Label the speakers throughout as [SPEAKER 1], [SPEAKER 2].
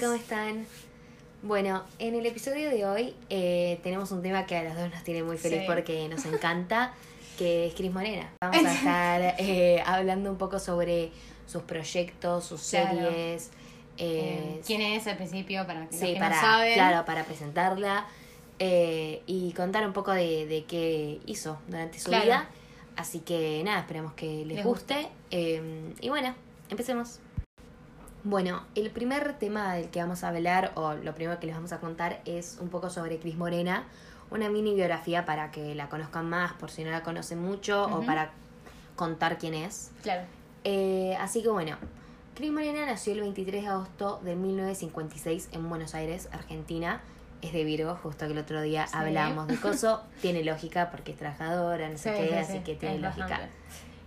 [SPEAKER 1] ¿cómo están? Bueno, en el episodio de hoy eh, tenemos un tema que a las dos nos tiene muy feliz
[SPEAKER 2] Sí.
[SPEAKER 1] porque nos encanta, que es Cris Morena. Vamos a estar eh, hablando un poco sobre sus proyectos, sus
[SPEAKER 2] Claro.
[SPEAKER 1] series. eh,
[SPEAKER 2] Eh, ¿Quién es al principio? Para los
[SPEAKER 1] sí,
[SPEAKER 2] que
[SPEAKER 1] para,
[SPEAKER 2] no saben.
[SPEAKER 1] claro, para presentarla eh, y contar un poco de, de qué hizo durante su
[SPEAKER 2] Claro.
[SPEAKER 1] vida. Así que nada, esperemos que les
[SPEAKER 2] Les
[SPEAKER 1] guste. Eh, y bueno, empecemos. Bueno, el primer tema del que vamos a hablar, o lo primero que les vamos a contar, es un poco sobre Cris Morena, una mini biografía para que la conozcan más, por si no la conocen mucho, o para contar quién es.
[SPEAKER 2] Claro.
[SPEAKER 1] Eh, así que bueno, Cris Morena nació el 23 de agosto de 1956 en Buenos Aires, Argentina. Es de Virgo, justo que el otro día
[SPEAKER 2] Sí.
[SPEAKER 1] hablábamos de coso. tiene lógica porque es trabajadora, no sé
[SPEAKER 2] Sí,
[SPEAKER 1] qué,
[SPEAKER 2] sí,
[SPEAKER 1] así
[SPEAKER 2] sí,
[SPEAKER 1] que tiene lógica.
[SPEAKER 2] bastante.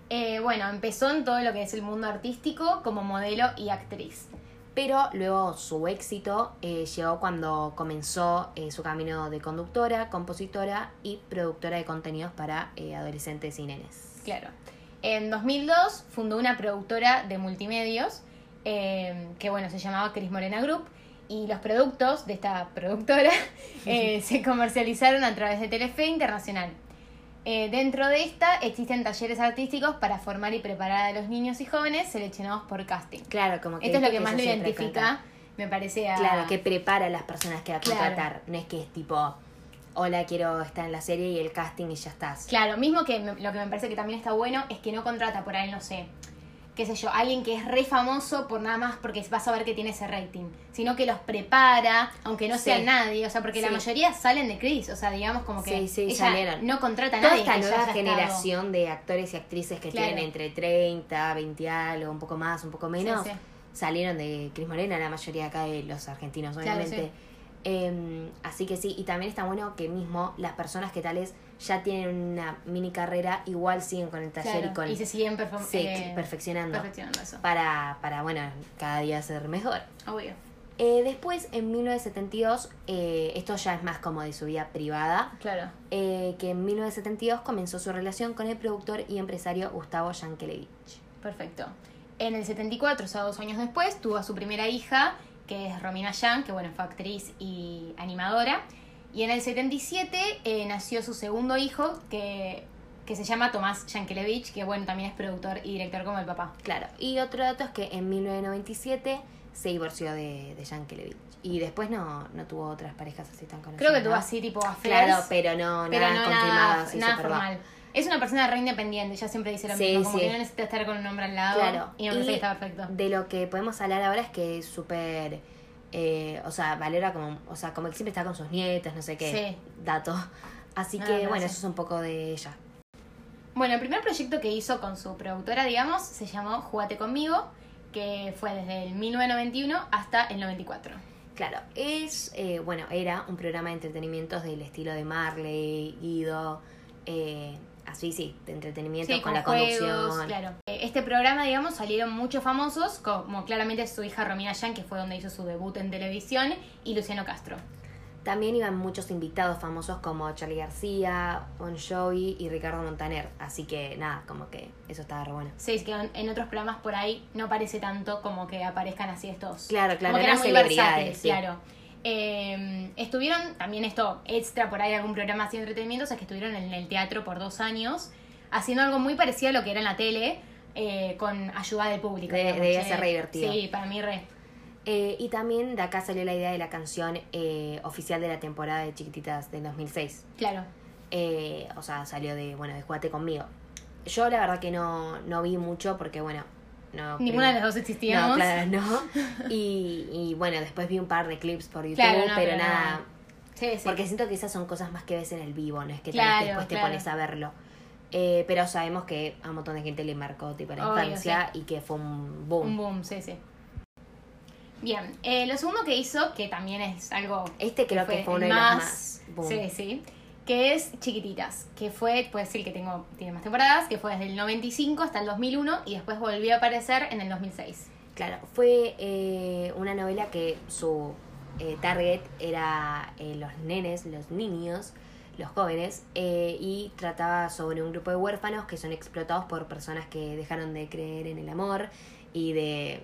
[SPEAKER 2] Eh, bueno, empezó en todo lo que es el mundo artístico como modelo y actriz.
[SPEAKER 1] Pero luego su éxito eh, llegó cuando comenzó eh, su camino de conductora, compositora y productora de contenidos para adolescentes y nenes.
[SPEAKER 2] Claro. En 2002 fundó una productora de multimedios que, bueno, se llamaba Cris Morena Group y los productos de esta productora se comercializaron a través de Telefe Internacional. Eh, dentro de esta existen talleres artísticos para formar y preparar a los niños y jóvenes seleccionados por casting.
[SPEAKER 1] Claro, como que
[SPEAKER 2] Esto es lo que más lo identifica, me parece a...
[SPEAKER 1] Claro, que prepara a las personas que va a
[SPEAKER 2] Claro.
[SPEAKER 1] contratar. No es que es tipo, hola, quiero estar en la serie y el casting y ya estás.
[SPEAKER 2] Claro, mismo que me- lo que me parece que también está bueno es que no contrata por ahí, no sé, qué sé yo, alguien que es re famoso por nada más porque vas a ver que tiene ese rating, sino que los prepara, aunque no
[SPEAKER 1] Sí.
[SPEAKER 2] sea nadie, o sea, porque la mayoría salen de Chris, o sea, digamos como que
[SPEAKER 1] Sí,
[SPEAKER 2] ella no contrata a
[SPEAKER 1] Toda
[SPEAKER 2] nadie.
[SPEAKER 1] esta
[SPEAKER 2] que ya
[SPEAKER 1] nueva
[SPEAKER 2] estado-
[SPEAKER 1] generación de actores y actrices que
[SPEAKER 2] Claro.
[SPEAKER 1] tienen entre 30, 20 algo, un poco más, un poco menos, salieron de Cris Morena, la mayoría acá de los argentinos, obviamente. Em, así que sí, y también está bueno que mismo las personas que tales ya tienen una mini carrera, igual siguen con el taller
[SPEAKER 2] Claro,
[SPEAKER 1] y con
[SPEAKER 2] y se siguen
[SPEAKER 1] sí,
[SPEAKER 2] eh,
[SPEAKER 1] perfeccionando
[SPEAKER 2] perfeccionando eso.
[SPEAKER 1] para, para, bueno, cada día ser mejor.
[SPEAKER 2] Obvio.
[SPEAKER 1] Eh, después, en 1972, eh, esto ya es más como de su vida privada,
[SPEAKER 2] Claro.
[SPEAKER 1] eh, que en 1972 comenzó su relación con el productor y empresario Gustavo Yankelevich.
[SPEAKER 2] Perfecto. En el 74, o sea, dos años después, tuvo a su primera hija, que es Romina Yang, que bueno, fue actriz y animadora. Y en el 77 eh, nació su segundo hijo, que, que se llama Tomás Yankelevich, que bueno, también es productor y director como el papá.
[SPEAKER 1] Claro, y otro dato es que en 1997 se divorció de, de Yankelevich. Y después no, no tuvo otras parejas así tan conocidas.
[SPEAKER 2] Creo que tuvo
[SPEAKER 1] ¿no?
[SPEAKER 2] así tipo affairs,
[SPEAKER 1] Claro, pero no,
[SPEAKER 2] pero
[SPEAKER 1] nada
[SPEAKER 2] no
[SPEAKER 1] confirmado,
[SPEAKER 2] nada,
[SPEAKER 1] así
[SPEAKER 2] nada
[SPEAKER 1] va.
[SPEAKER 2] formal. Es una persona re independiente, ya siempre dice lo
[SPEAKER 1] Sí,
[SPEAKER 2] mismo, como
[SPEAKER 1] sí.
[SPEAKER 2] que no necesita estar con un hombre al lado.
[SPEAKER 1] Claro,
[SPEAKER 2] Y me parece que está perfecto.
[SPEAKER 1] de lo que podemos hablar ahora es que es súper, eh, o sea, valora como, o sea, como que siempre está con sus nietos, no sé qué,
[SPEAKER 2] Sí.
[SPEAKER 1] dato. Así
[SPEAKER 2] No,
[SPEAKER 1] que
[SPEAKER 2] no,
[SPEAKER 1] bueno, eso es un poco de ella.
[SPEAKER 2] Bueno, el primer proyecto que hizo con su productora, digamos, se llamó Jugate conmigo, que fue desde el 1991 hasta el 94.
[SPEAKER 1] Claro, es, eh, bueno, era un programa de entretenimientos del estilo de Marley, Guido, eh, así sí, de entretenimiento
[SPEAKER 2] Sí,
[SPEAKER 1] con,
[SPEAKER 2] con,
[SPEAKER 1] la
[SPEAKER 2] juegos,
[SPEAKER 1] conducción.
[SPEAKER 2] claro. Eh, Este programa, digamos, salieron muchos famosos, como claramente su hija Romina Yan, que fue donde hizo su debut en televisión, y Luciano Castro.
[SPEAKER 1] También iban muchos invitados famosos como Charlie García, Bon Jovi y Ricardo Montaner. Así que nada, como que eso estaba re bueno.
[SPEAKER 2] Sí, es que en, otros programas por ahí no parece tanto como que aparezcan así estos.
[SPEAKER 1] Claro, claro,
[SPEAKER 2] como que
[SPEAKER 1] eran
[SPEAKER 2] eran muy
[SPEAKER 1] celebridades,
[SPEAKER 2] versátiles,
[SPEAKER 1] sí.
[SPEAKER 2] claro. Eh, estuvieron también esto extra por ahí algún programa así de entretenimiento, o sea que estuvieron en el teatro por dos años haciendo algo muy parecido a lo que era en la tele eh, con ayuda del público.
[SPEAKER 1] De-
[SPEAKER 2] digamos,
[SPEAKER 1] debía
[SPEAKER 2] che.
[SPEAKER 1] ser re divertido.
[SPEAKER 2] Sí, para mí re.
[SPEAKER 1] Eh, y también de acá salió la idea de la canción eh, oficial de la temporada de Chiquititas del 2006.
[SPEAKER 2] Claro.
[SPEAKER 1] Eh, o sea, salió de, bueno, de Jugate conmigo. Yo la verdad que no, no vi mucho porque, bueno, no...
[SPEAKER 2] Ninguna de las dos existíamos.
[SPEAKER 1] No, claro, no. Y, y bueno, después vi un par de clips por YouTube,
[SPEAKER 2] Claro, no,
[SPEAKER 1] pero
[SPEAKER 2] pero
[SPEAKER 1] nada...
[SPEAKER 2] Sí, sí.
[SPEAKER 1] Porque siento que esas son cosas más que ves en el vivo, no es que
[SPEAKER 2] Claro,
[SPEAKER 1] después te pones a verlo. Eh, pero sabemos que a un montón de gente le marcó tipo la
[SPEAKER 2] Obvio,
[SPEAKER 1] infancia y que fue un boom.
[SPEAKER 2] Un boom, sí, sí. Bien, eh, lo segundo que hizo, que también es algo
[SPEAKER 1] Este creo que fue uno de los
[SPEAKER 2] más-
[SPEAKER 1] más boom.
[SPEAKER 2] Sí, sí. Que es Chiquititas, que fue, puede decir que tengo, tiene más temporadas, que fue desde el 95 hasta el 2001 y después volvió a aparecer en el 2006.
[SPEAKER 1] Claro, fue eh, una novela que su eh, target era eh, los nenes, los niños, los jóvenes, eh, y trataba sobre un grupo de huérfanos que son explotados por personas que dejaron de creer en el amor y de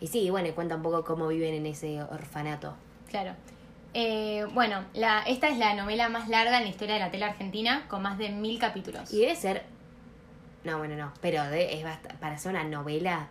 [SPEAKER 1] Y sí, bueno, cuenta un poco cómo viven en ese orfanato.
[SPEAKER 2] Claro. Eh, bueno, la, esta es la novela más larga en la historia de la tele argentina, con más de mil capítulos.
[SPEAKER 1] Y debe ser. No, bueno, no. Pero de- es bast- para hacer una novela,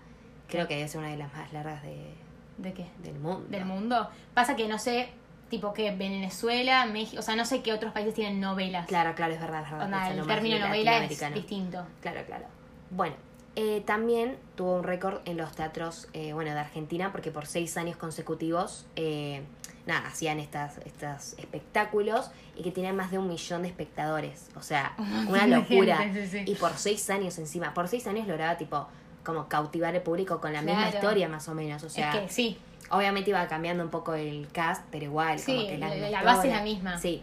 [SPEAKER 1] creo que debe ser una de las más largas de,
[SPEAKER 2] ¿De qué?
[SPEAKER 1] del mundo.
[SPEAKER 2] Del mundo. Pasa que no sé, tipo que Venezuela, México, o sea, no sé qué otros países tienen novelas.
[SPEAKER 1] Claro, claro, es verdad. Es verdad
[SPEAKER 2] Onda, el término novela es distinto.
[SPEAKER 1] Claro, claro. Bueno, eh, también tuvo un récord en los teatros, eh, bueno, de Argentina, porque por seis años consecutivos, eh, nada, hacían estas, estos espectáculos y que tenían más de un millón de espectadores. O sea, una locura.
[SPEAKER 2] gente, sí, sí.
[SPEAKER 1] Y por seis años encima, por seis años lograba tipo como cautivar al público con la misma historia más o menos. O sea,
[SPEAKER 2] es que sí,
[SPEAKER 1] obviamente iba cambiando un poco el cast, pero igual,
[SPEAKER 2] Sí,
[SPEAKER 1] como que la,
[SPEAKER 2] la-
[SPEAKER 1] misma
[SPEAKER 2] la base es la misma.
[SPEAKER 1] Sí,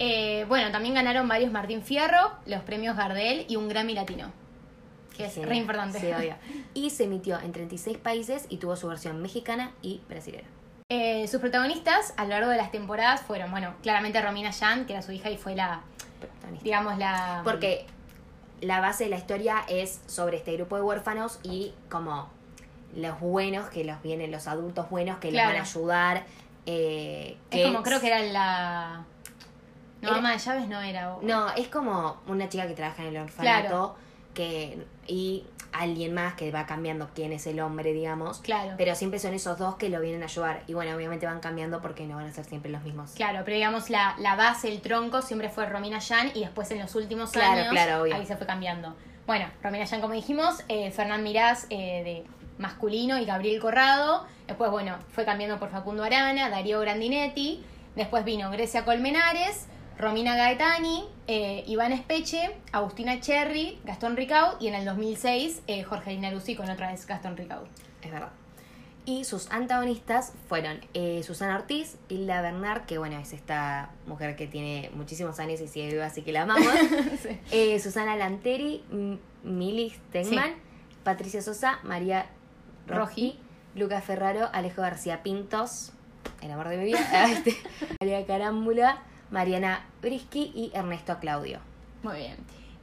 [SPEAKER 2] Eh, bueno, también ganaron varios Martín Fierro, los premios Gardel y un Grammy Latino. Que es re importante.
[SPEAKER 1] Sí, obvio. Y se emitió en 36 países y tuvo su versión mexicana y brasilera.
[SPEAKER 2] Eh, sus protagonistas a lo largo de las temporadas fueron, bueno, claramente Romina Yan, que era su hija y fue la, digamos, la...
[SPEAKER 1] Porque la base de la historia es sobre este grupo de huérfanos y como los buenos que los vienen, los adultos buenos que
[SPEAKER 2] Claro.
[SPEAKER 1] los van a ayudar. eh, que
[SPEAKER 2] Es como creo que era la... No,
[SPEAKER 1] Era-
[SPEAKER 2] ama de llaves no era. o-
[SPEAKER 1] No, es como una chica que trabaja en el orfanato que y alguien más que va cambiando quién es el hombre, digamos.
[SPEAKER 2] Claro.
[SPEAKER 1] Pero siempre son esos dos que lo vienen a ayudar. Y bueno, obviamente van cambiando porque no van a ser siempre los mismos.
[SPEAKER 2] Claro, pero digamos la, la base, el tronco siempre fue Romina Yan y después en los últimos
[SPEAKER 1] Claro,
[SPEAKER 2] años
[SPEAKER 1] claro, obvio.
[SPEAKER 2] ahí se fue cambiando. Bueno, Romina Yan como dijimos, eh, Fernán Mirás eh, de masculino y Gabriel Corrado. Después, bueno, fue cambiando por Facundo Arana, Darío Grandinetti. Después vino Grecia Colmenares, Romina Gaetani, eh, Iván Espeche, Agustina Cherry, Gastón Ricaud y en el 2006 eh, Jorge Linaruzzi con otra vez Gastón Ricaud.
[SPEAKER 1] Es verdad. Y sus antagonistas fueron eh, Susana Ortiz, Hilda Bernard, que bueno, es esta mujer que tiene muchísimos años y sigue viva, así que la amamos.
[SPEAKER 2] Sí.
[SPEAKER 1] Eh, Susana Lanteri, M- Mili Stegman, Patricia Sosa, María Roji,
[SPEAKER 2] Roji.
[SPEAKER 1] Lucas Ferraro, Alejo García Pintos, el amor de mi vida, este, María Carámbula, Mariana Brisky y Ernesto Claudio.
[SPEAKER 2] Muy bien.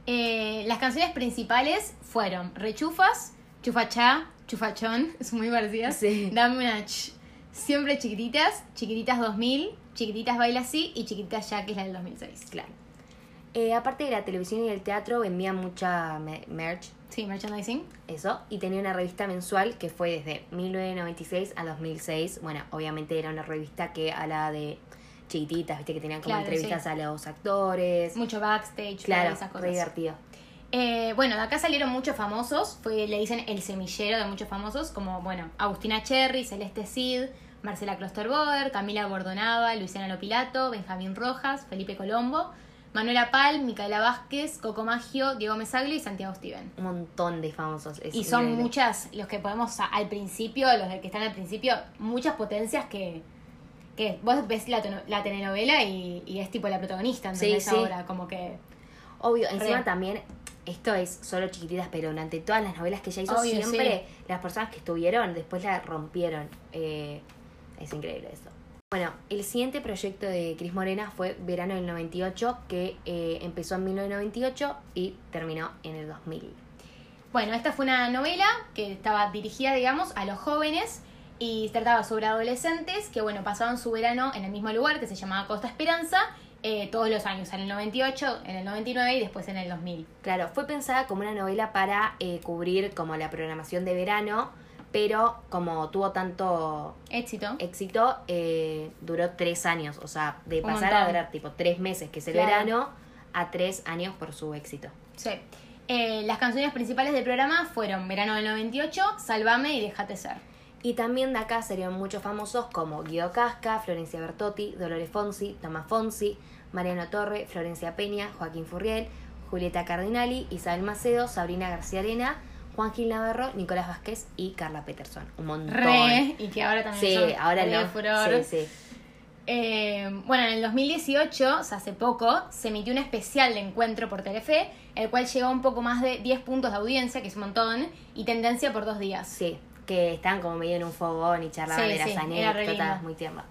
[SPEAKER 2] Eh, las canciones principales fueron Rechufas, Chufachá, Chufachón, es muy parecidas.
[SPEAKER 1] Sí.
[SPEAKER 2] Dame una ch. Siempre chiquititas, Chiquititas 2000, Chiquititas Baila Así y Chiquititas Ya, que es la del 2006.
[SPEAKER 1] Claro. Eh, aparte de la televisión y el teatro, vendía mucha me- merch,
[SPEAKER 2] Sí, merchandising.
[SPEAKER 1] eso, y tenía una revista mensual que fue desde 1996 a 2006. Bueno, obviamente era una revista que hablaba de chiquititas, viste que tenían como
[SPEAKER 2] Claro,
[SPEAKER 1] entrevistas
[SPEAKER 2] sí.
[SPEAKER 1] a los actores.
[SPEAKER 2] Mucho backstage,
[SPEAKER 1] claro,
[SPEAKER 2] esas
[SPEAKER 1] re
[SPEAKER 2] cosas.
[SPEAKER 1] divertido.
[SPEAKER 2] Eh, bueno, de acá salieron muchos famosos, fue, le dicen el semillero de muchos famosos, como, bueno, Agustina Cherry, Celeste Cid, Marcela Klosterboer, Camila Bordonava, Luciana Lopilato, Benjamín Rojas, Felipe Colombo, Manuela Pal, Micaela Vázquez, Coco Maggio, Diego Mesaglia y Santiago Steven.
[SPEAKER 1] Un montón de famosos. es
[SPEAKER 2] Y son
[SPEAKER 1] increíble.
[SPEAKER 2] muchas, los que podemos al principio, los que están al principio, muchas potencias que, que vos ves la, la telenovela y, y es tipo la protagonista, ¿entendés?
[SPEAKER 1] Sí, sí.
[SPEAKER 2] Ahora, como que...
[SPEAKER 1] Obvio, encima
[SPEAKER 2] Re.
[SPEAKER 1] también, esto es solo chiquititas, pero durante todas las novelas que ella hizo,
[SPEAKER 2] Obvio,
[SPEAKER 1] siempre las personas que estuvieron después la rompieron. Eh, es increíble eso. Bueno, el siguiente proyecto de Cris Morena fue Verano del 98, que eh, empezó en 1998 y terminó en el 2000.
[SPEAKER 2] Bueno, esta fue una novela que estaba dirigida, digamos, a los jóvenes y trataba sobre adolescentes que, bueno, pasaban su verano en el mismo lugar que se llamaba Costa Esperanza eh, todos los años, en el 98, en el 99 y después en el 2000.
[SPEAKER 1] Claro, fue pensada como una novela para eh, cubrir como la programación de verano, pero como tuvo tanto
[SPEAKER 2] Éxito.
[SPEAKER 1] éxito, eh, duró tres años. O sea, de pasar a durar tipo tres meses, que es el
[SPEAKER 2] Claro.
[SPEAKER 1] verano, a tres años por su éxito.
[SPEAKER 2] Sí. Eh, las canciones principales del programa fueron Verano del 98, Sálvame y Déjate ser.
[SPEAKER 1] Y también de acá serían muchos famosos como Guido Casca, Florencia Bertotti, Dolores Fonsi, Tomás Fonsi, Mariano Torre, Florencia Peña, Joaquín Furriel, Julieta Cardinali, Isabel Macedo, Sabrina García Arena, Juan Gil Navarro, Nicolás Vázquez y Carla Peterson. Un montón.
[SPEAKER 2] Re, y que ahora también
[SPEAKER 1] Sí,
[SPEAKER 2] son
[SPEAKER 1] ahora no.
[SPEAKER 2] furor.
[SPEAKER 1] Sí, sí.
[SPEAKER 2] Eh, bueno, en el 2018, o sea, hace poco, se emitió un especial de encuentro por Telefe, el cual llegó a un poco más de 10 puntos de audiencia, que es un montón, y tendencia por dos días.
[SPEAKER 1] Sí, que estaban como medio en un fogón y charlaban
[SPEAKER 2] Sí,
[SPEAKER 1] de las
[SPEAKER 2] sí,
[SPEAKER 1] anécdotas, muy tierno.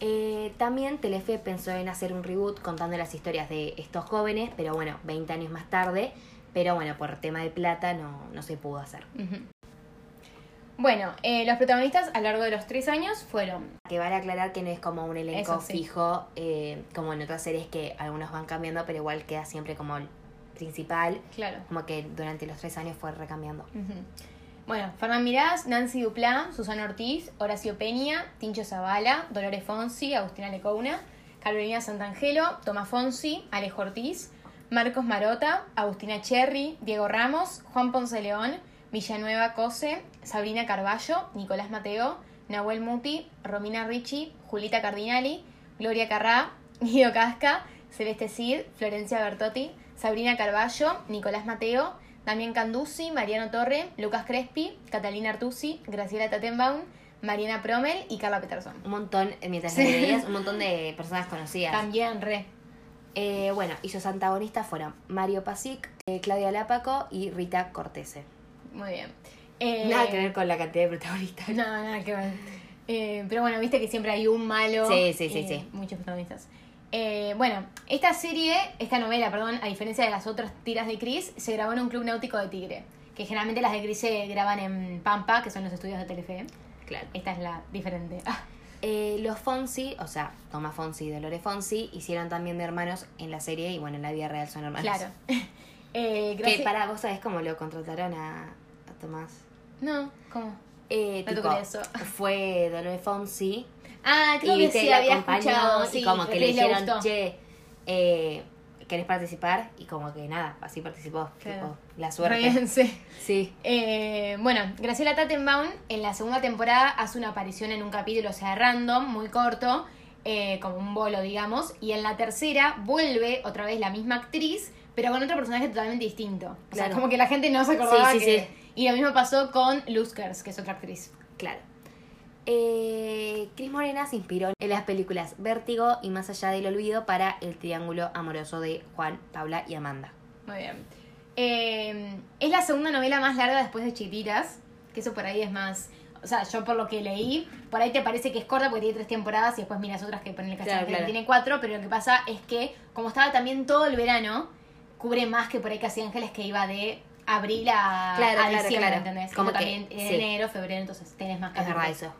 [SPEAKER 1] Eh, también Telefe pensó en hacer un reboot contando las historias de estos jóvenes, pero bueno, 20 años más tarde, pero bueno, por tema de plata no, no se pudo hacer.
[SPEAKER 2] Bueno, eh, los protagonistas a lo largo de los tres años fueron.
[SPEAKER 1] Que vale aclarar que no es como un elenco
[SPEAKER 2] Eso sí.
[SPEAKER 1] fijo, eh, como en otras series que algunos van cambiando, pero igual queda siempre como el principal.
[SPEAKER 2] Claro.
[SPEAKER 1] Como que durante los tres años fue recambiando.
[SPEAKER 2] Ujú. Bueno, Fernán Mirás, Nancy Duplá, Susana Ortiz, Horacio Peña, Tincho Zavala, Dolores Fonsi, Agustina Lecouna, Carolina Santangelo, Tomás Fonsi, Alejo Ortiz, Marcos Marota, Agustina Cherry, Diego Ramos, Juan Ponce León, Villanueva Cose, Sabrina Carballo, Nicolás Mateo, Nahuel Muti, Romina Ricci, Julita Cardinali, Gloria Carrá, Guido Casca, Celeste Cid, Florencia Bertotti, Sabrina Carballo, Nicolás Mateo, Damián Canducci, Mariano Torre, Lucas Crespi, Catalina Artusi, Graciela Tatenbaum, Mariana Promel y Carla Peterson.
[SPEAKER 1] Un montón, eh, mientras
[SPEAKER 2] Sí.
[SPEAKER 1] veías, un montón de personas conocidas.
[SPEAKER 2] También re.
[SPEAKER 1] Eh, bueno, y sus antagonistas fueron Mario Pasic, eh, Claudia Lápaco y Rita Cortese.
[SPEAKER 2] Muy bien. Eh,
[SPEAKER 1] Nada que ver con la cantidad de protagonistas.
[SPEAKER 2] No, nada que ver. Pero bueno, viste que siempre hay un malo.
[SPEAKER 1] Sí, sí, sí, sí.
[SPEAKER 2] Muchos protagonistas. Eh, bueno, esta serie, esta novela, perdón, a diferencia de las otras tiras de Chris, se grabó en un club náutico de Tigre. Que generalmente las de Chris se graban en Pampa, que son los estudios de Telefe.
[SPEAKER 1] Claro.
[SPEAKER 2] Esta es la diferente.
[SPEAKER 1] Eh, los Fonsi, o sea, Tomás Fonsi y Dolores Fonsi, hicieron también de hermanos en la serie y bueno, en la vida real son hermanos.
[SPEAKER 2] claro. Eh,
[SPEAKER 1] Que
[SPEAKER 2] gracias-
[SPEAKER 1] para vos sabés cómo lo contrataron a, a Tomás.
[SPEAKER 2] No, ¿cómo?
[SPEAKER 1] Eh,
[SPEAKER 2] No
[SPEAKER 1] tipo,
[SPEAKER 2] eso.
[SPEAKER 1] fue Dolores Fonsi
[SPEAKER 2] Ah, creo
[SPEAKER 1] y
[SPEAKER 2] que
[SPEAKER 1] viste,
[SPEAKER 2] sí,
[SPEAKER 1] la
[SPEAKER 2] había escuchado.
[SPEAKER 1] y
[SPEAKER 2] sí,
[SPEAKER 1] como que le dijeron,
[SPEAKER 2] gustó.
[SPEAKER 1] che, eh, ¿querés participar? Y como que nada, así participó.
[SPEAKER 2] Claro.
[SPEAKER 1] Tipo, la suerte.
[SPEAKER 2] bien, sí.
[SPEAKER 1] Sí.
[SPEAKER 2] Eh, bueno, Graciela Tattenbaum en la segunda temporada hace una aparición en un capítulo, o sea, random, muy corto, eh, como un bolo, digamos. Y en la tercera vuelve otra vez la misma actriz, pero con otro personaje totalmente distinto. O sea, como que la gente no se acordaba
[SPEAKER 1] Sí, sí,
[SPEAKER 2] que-
[SPEAKER 1] sí.
[SPEAKER 2] Y lo mismo pasó con Luskers, que es otra actriz.
[SPEAKER 1] Claro. Eh, Cris Morena se inspiró en las películas Vértigo y Más allá del olvido para el triángulo amoroso de Juan, Paula y Amanda.
[SPEAKER 2] Muy bien. Eh, es la segunda novela más larga después de Chiquititas, que eso por ahí es más... O sea, yo por lo que leí, por ahí te parece que es corta porque tiene tres temporadas y después miras otras que ponen el
[SPEAKER 1] Claro,
[SPEAKER 2] castillo que
[SPEAKER 1] claro.
[SPEAKER 2] tiene cuatro, pero lo que pasa es que, como estaba también todo el verano, cubre más que por ahí Casi Ángeles que iba de abril a,
[SPEAKER 1] Claro,
[SPEAKER 2] a
[SPEAKER 1] claro,
[SPEAKER 2] diciembre,
[SPEAKER 1] claro.
[SPEAKER 2] ¿entendés?
[SPEAKER 1] Como que,
[SPEAKER 2] también en
[SPEAKER 1] sí.
[SPEAKER 2] enero, febrero, entonces tenés más
[SPEAKER 1] Es verdad eso.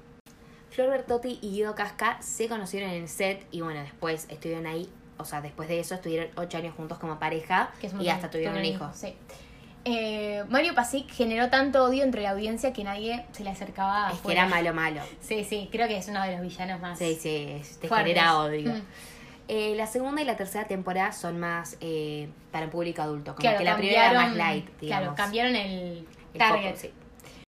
[SPEAKER 1] Flor Bertotti y Guido Casca se conocieron en el set y bueno, después estuvieron ahí, o sea, después de eso estuvieron ocho años juntos como pareja
[SPEAKER 2] Que
[SPEAKER 1] y hasta tuvieron un hijo.
[SPEAKER 2] Sí. Eh, Mario Pasic generó tanto odio entre la audiencia que nadie se le acercaba.
[SPEAKER 1] Es que era malo, malo.
[SPEAKER 2] Sí, sí, creo que es uno de los villanos más.
[SPEAKER 1] Sí, sí, te
[SPEAKER 2] fuertes.
[SPEAKER 1] genera odio.
[SPEAKER 2] Mm.
[SPEAKER 1] Eh, la segunda y la tercera temporada son más eh, para un público adulto, como
[SPEAKER 2] Claro,
[SPEAKER 1] que la primera era más light, digamos.
[SPEAKER 2] Claro, cambiaron el,
[SPEAKER 1] El
[SPEAKER 2] target.
[SPEAKER 1] foco, sí.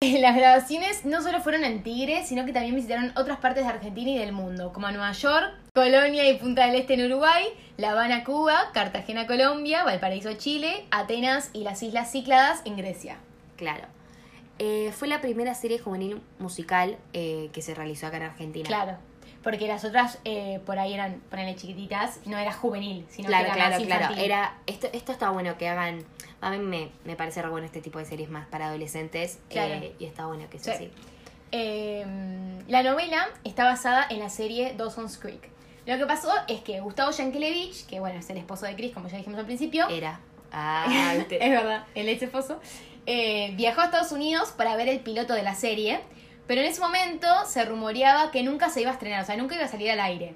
[SPEAKER 2] Las grabaciones no solo fueron en Tigre, sino que también visitaron otras partes de Argentina y del mundo, como Nueva York, Colonia y Punta del Este en Uruguay, La Habana, Cuba, Cartagena, Colombia, Valparaíso, Chile, Atenas y las Islas Cícladas en Grecia.
[SPEAKER 1] Claro. Eh, fue la primera serie juvenil musical eh, que se realizó acá en Argentina.
[SPEAKER 2] Claro, porque las otras eh, por ahí eran, ponele chiquititas, no era juvenil, sino
[SPEAKER 1] claro,
[SPEAKER 2] que era
[SPEAKER 1] claro,
[SPEAKER 2] más
[SPEAKER 1] claro.
[SPEAKER 2] infantil.
[SPEAKER 1] Era, esto, esto está bueno que hagan. A mí me, me parece re bueno este tipo de series más para adolescentes.
[SPEAKER 2] Claro.
[SPEAKER 1] eh, y está bueno que sea
[SPEAKER 2] Sí.
[SPEAKER 1] así.
[SPEAKER 2] Eh, la novela está basada en la serie Dawson's Creek. Lo que pasó es que Gustavo Yankelevich, que bueno, es el esposo de Chris, como ya dijimos al principio,
[SPEAKER 1] Era. Ah,
[SPEAKER 2] es verdad, el ex esposo, eh, viajó a Estados Unidos para ver el piloto de la serie, pero en ese momento se rumoreaba que nunca se iba a estrenar, o sea, nunca iba a salir al aire.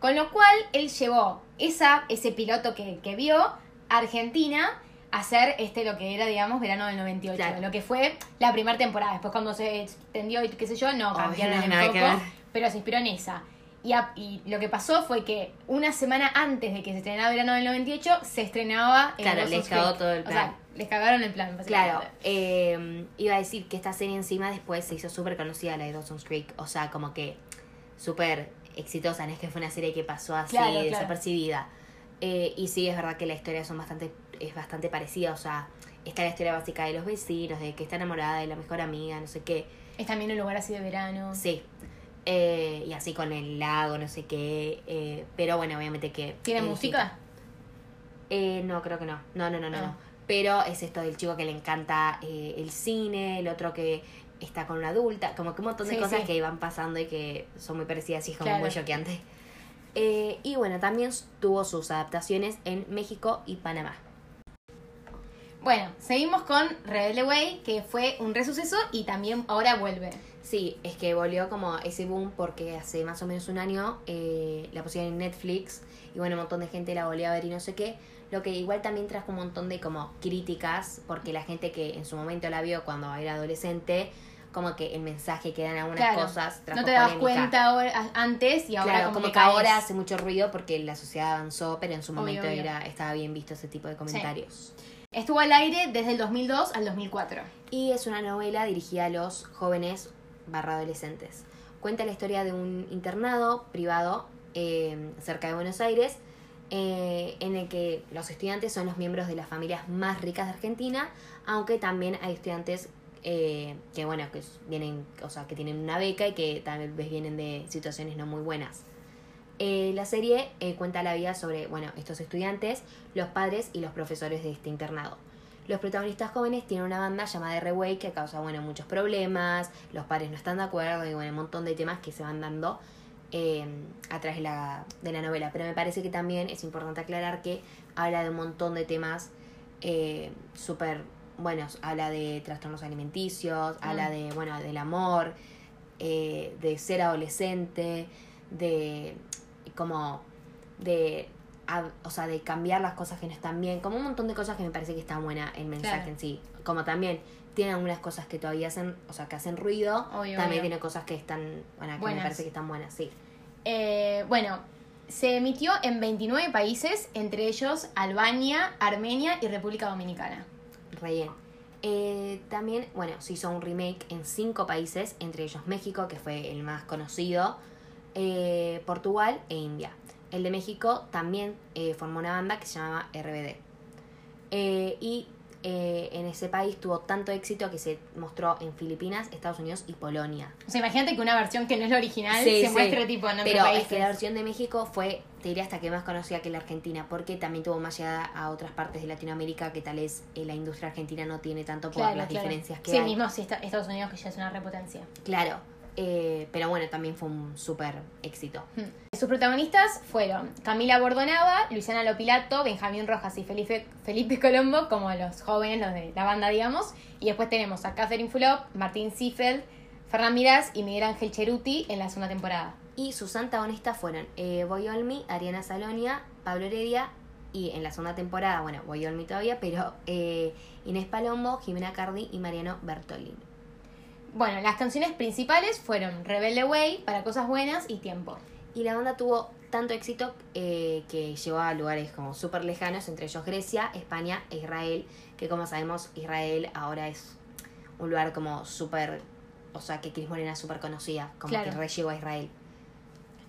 [SPEAKER 2] Con lo cual, él llevó esa, ese piloto que, que vio a Argentina a hacer este, lo que era, digamos, verano del 98,
[SPEAKER 1] Claro.
[SPEAKER 2] lo que fue la primera temporada. Después cuando se extendió y qué sé yo, no,
[SPEAKER 1] Oh,
[SPEAKER 2] cambiaron
[SPEAKER 1] no,
[SPEAKER 2] el
[SPEAKER 1] ver.
[SPEAKER 2] pero se inspiró en esa. Y, a- y lo que pasó fue que una semana antes de que se estrenara Verano del 98, se estrenaba en
[SPEAKER 1] Claro,
[SPEAKER 2] Dawson's Creek.
[SPEAKER 1] todo el
[SPEAKER 2] O sea,
[SPEAKER 1] plan.
[SPEAKER 2] Les cagaron el plan,
[SPEAKER 1] Claro, eh, iba a decir que esta serie encima después se hizo súper conocida, la de Dawson's Creek. O sea, como que súper exitosa, no es que fue una serie que pasó así
[SPEAKER 2] Claro, claro.
[SPEAKER 1] desapercibida. Eh, y sí, es verdad que la historia son bastante, es bastante parecida. O sea, está la historia básica de los vecinos, de que está enamorada de la mejor amiga, no sé qué.
[SPEAKER 2] Es también un lugar así de verano.
[SPEAKER 1] Sí. Eh, y así con el lago, no sé qué. eh, pero bueno, obviamente que.
[SPEAKER 2] ¿Tiene música?
[SPEAKER 1] Eh, no, creo que no. No, no, no, no.
[SPEAKER 2] Ah.
[SPEAKER 1] no. Pero es esto del chico que le encanta eh, el cine, el otro que está con una adulta, como que un montón de
[SPEAKER 2] Sí,
[SPEAKER 1] cosas
[SPEAKER 2] sí.
[SPEAKER 1] que van pasando y que son muy parecidas y es como
[SPEAKER 2] Claro.
[SPEAKER 1] muy choqueante. Eh, y bueno, también tuvo sus adaptaciones en México y Panamá.
[SPEAKER 2] Bueno, seguimos con Rebelde Way, que fue un resuceso y también ahora vuelve.
[SPEAKER 1] Sí, es que volvió como ese boom porque hace más o menos un año eh, la pusieron en Netflix y bueno, un montón de gente la volvió a ver y no sé qué. Lo que igual también trajo un montón de como críticas porque la gente que en su momento la vio cuando era adolescente, como que el mensaje que dan algunas
[SPEAKER 2] Claro.
[SPEAKER 1] cosas
[SPEAKER 2] No te
[SPEAKER 1] polémica.
[SPEAKER 2] cuenta ahora, antes y ahora
[SPEAKER 1] Claro,
[SPEAKER 2] como,
[SPEAKER 1] como,
[SPEAKER 2] que
[SPEAKER 1] que ahora hace mucho ruido porque la sociedad avanzó, pero en su momento
[SPEAKER 2] obvio.
[SPEAKER 1] era estaba bien visto ese tipo de comentarios.
[SPEAKER 2] Estuvo al aire desde el 2002 al 2004.
[SPEAKER 1] Y es una novela dirigida a los jóvenes barra adolescentes. Cuenta la historia de un internado privado eh, cerca de Buenos Aires, eh, en el que los estudiantes son los miembros de las familias más ricas de Argentina, aunque también hay estudiantes eh, que bueno, que vienen, o sea, que tienen una beca y que tal vez vienen de situaciones no muy buenas. Eh, la serie cuenta la vida sobre, bueno, estos estudiantes, los padres y los profesores de este internado. Los protagonistas jóvenes tienen una banda llamada R-Way que causa, bueno, muchos problemas, los padres no están de acuerdo y, bueno, un montón de temas que se van dando eh, a través de la, de la novela. Pero me parece que también es importante aclarar que habla de un montón de temas eh, súper buenos. Habla de trastornos alimenticios, habla de, bueno, del amor, eh, de ser adolescente, de como de a- o sea de cambiar las cosas que no están bien como un montón de cosas que me parece que está buena el mensaje
[SPEAKER 2] Claro.
[SPEAKER 1] en sí como también tiene algunas cosas que todavía hacen o sea que hacen ruido
[SPEAKER 2] Obvio,
[SPEAKER 1] también
[SPEAKER 2] obvio.
[SPEAKER 1] tiene cosas que están bueno que
[SPEAKER 2] Buenas.
[SPEAKER 1] me parece que están buenas sí
[SPEAKER 2] Eh, bueno, se emitió en 29 países, entre ellos Albania, Armenia y República Dominicana.
[SPEAKER 1] re bien Eh, también bueno se hizo un remake en cinco países entre ellos México que fue el más conocido eh, Portugal e India el de México también eh, formó una banda que se llamaba RBD Eh, y eh, en ese país tuvo tanto éxito que se mostró en Filipinas, Estados Unidos y Polonia.
[SPEAKER 2] O sea, imagínate que una versión que no es la original
[SPEAKER 1] Sí,
[SPEAKER 2] se
[SPEAKER 1] sí.
[SPEAKER 2] muestre tipo en otro
[SPEAKER 1] Pero es que la versión de México fue, te diría, hasta que más conocida que la Argentina, porque también tuvo más llegada a otras partes de Latinoamérica que tal vez eh, la industria argentina no tiene tanto por
[SPEAKER 2] Claro,
[SPEAKER 1] las
[SPEAKER 2] claro.
[SPEAKER 1] diferencias que
[SPEAKER 2] sí,
[SPEAKER 1] hay.
[SPEAKER 2] mismo si está Estados Unidos que ya es una repotencia.
[SPEAKER 1] Claro, eh, pero bueno, también fue un súper éxito.
[SPEAKER 2] Hmm. Sus protagonistas fueron Camila Bordonava, Luciana Lopilato, Benjamín Rojas y Felipe, Felipe Colombo, como los jóvenes, los de la banda, digamos. Y después tenemos a Catherine Fulop, Martín Ziefeld, Fernán Mirás y Miguel Ángel Cheruti en la segunda temporada.
[SPEAKER 1] Y sus antagonistas fueron eh, Boy Olmi, Ariana Salonia, Pablo Heredia y en la segunda temporada, bueno, Boy Olmi todavía, pero eh, Inés Palombo, Jimena Cardi y Mariano Bertolini.
[SPEAKER 2] Bueno, las canciones principales fueron Rebelde Way, Para Cosas Buenas y Tiempo.
[SPEAKER 1] Y la banda tuvo tanto éxito eh, que llegó a lugares como súper lejanos, entre ellos Grecia, España e Israel, que como sabemos Israel ahora es un lugar como súper, o sea que Cris Morena es súper conocida, como
[SPEAKER 2] Claro.
[SPEAKER 1] que re llegó a Israel.